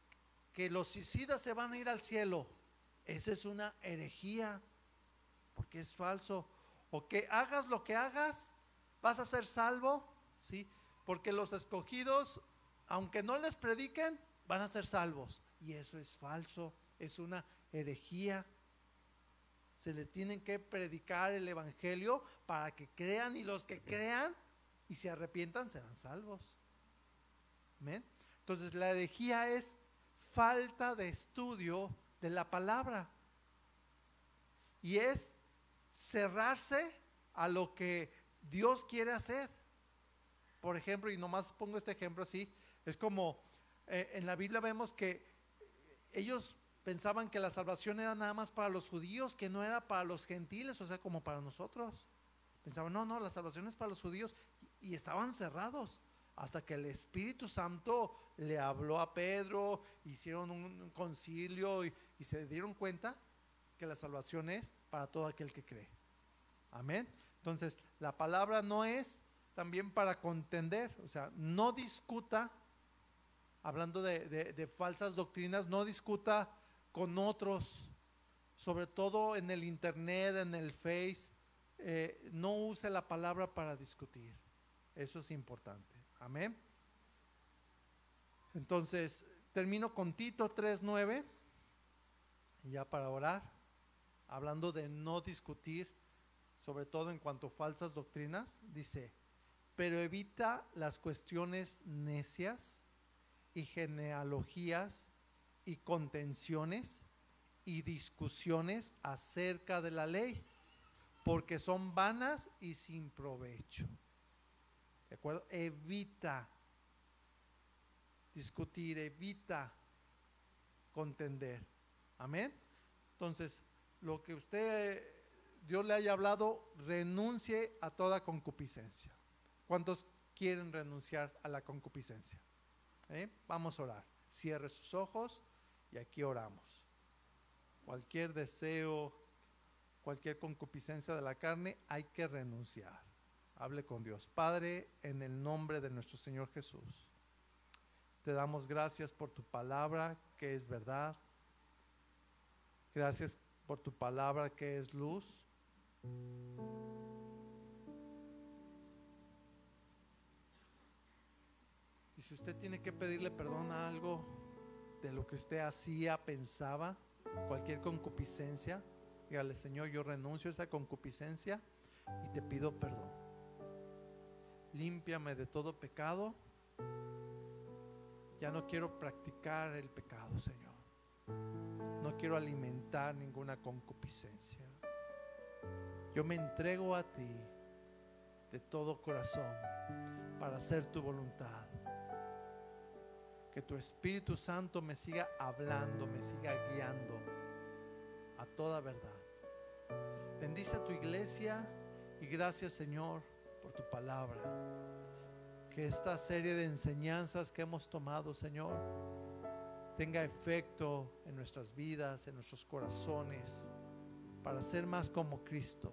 que los suicidas se van a ir al cielo, esa es una herejía, porque es falso. O que hagas lo que hagas, vas a ser salvo, ¿sí? Porque los escogidos, aunque no les prediquen, van a ser salvos. Y eso es falso, es una herejía. Se le tienen que predicar el Evangelio para que crean y los que crean y se arrepientan serán salvos. Entonces la herejía es falta de estudio de la palabra. Y es cerrarse a lo que Dios quiere hacer. Por ejemplo, y nomás pongo este ejemplo así, es como eh, en la Biblia vemos que ellos pensaban que la salvación era nada más para los judíos, que no era para los gentiles, o sea, como para nosotros. Pensaban, no, no, la salvación es para los judíos y, estaban cerrados hasta que el Espíritu Santo le habló a Pedro, hicieron un, concilio y, se dieron cuenta que la salvación es para todo aquel que cree. Amén. Entonces, la palabra no es también para contender, o sea, no discuta, hablando de falsas doctrinas, no discuta con otros, sobre todo en el internet, en el face, eh, no use la palabra para discutir. Eso es importante. Amén. Entonces, termino con Tito 3.9, y ya para orar, hablando de no discutir, sobre todo en cuanto a falsas doctrinas, dice, pero evita las cuestiones necias y genealogías y contenciones y discusiones acerca de la ley, porque son vanas y sin provecho. ¿De acuerdo? Evita discutir, evita contender. Amén. Entonces, lo que usted, Dios le haya hablado, renuncie a toda concupiscencia. ¿Cuántos quieren renunciar a la concupiscencia? ¿Eh? Vamos a orar. Cierre sus ojos y aquí oramos. Cualquier deseo, cualquier concupiscencia de la carne, hay que renunciar. Hable con Dios. Padre, en el nombre de nuestro Señor Jesús, te damos gracias por tu palabra que es verdad. Gracias por tu palabra que es luz. Y si usted tiene que pedirle perdón a algo de lo que usted hacía, pensaba, cualquier concupiscencia, dígale, Señor, yo renuncio a esa concupiscencia y te pido perdón. Límpiame de todo pecado. Ya no quiero practicar el pecado, Señor. No quiero alimentar ninguna concupiscencia. Yo me entrego a ti de todo corazón para hacer tu voluntad. Que tu Espíritu Santo me siga hablando, me siga guiando a toda verdad. Bendice a tu iglesia y gracias Señor por tu palabra. Que esta serie de enseñanzas que hemos tomado, Señor, tenga efecto en nuestras vidas, en nuestros corazones, para ser más como Cristo,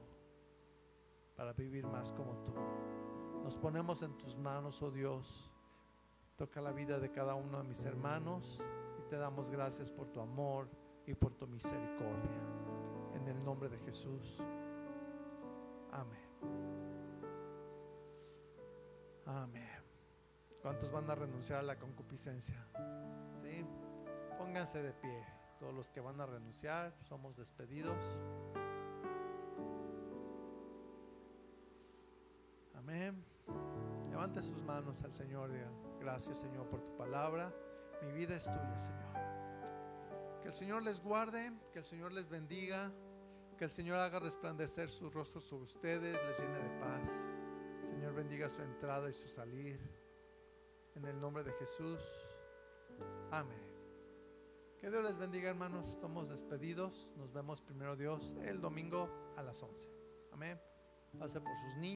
para vivir más como tú. Nos ponemos en tus manos, oh Dios. Toca la vida de cada uno de mis hermanos y te damos gracias por tu amor y por tu misericordia. En el nombre de Jesús. Amén. Amén. ¿Cuántos van a renunciar a la concupiscencia? ¿Sí? Pónganse de pie. Todos los que van a renunciar, somos despedidos. Amén. Levante sus manos al Señor. Diga, gracias Señor por tu palabra. Mi vida es tuya, Señor. Que el Señor les guarde, que el Señor les bendiga, que el Señor haga resplandecer su rostro sobre ustedes, les llene de paz. Señor bendiga su entrada y su salir. En el nombre de Jesús. Amén. Que Dios les bendiga, hermanos. Estamos despedidos. Nos vemos primero Dios el domingo a las 11. Amén. Pase por sus niños.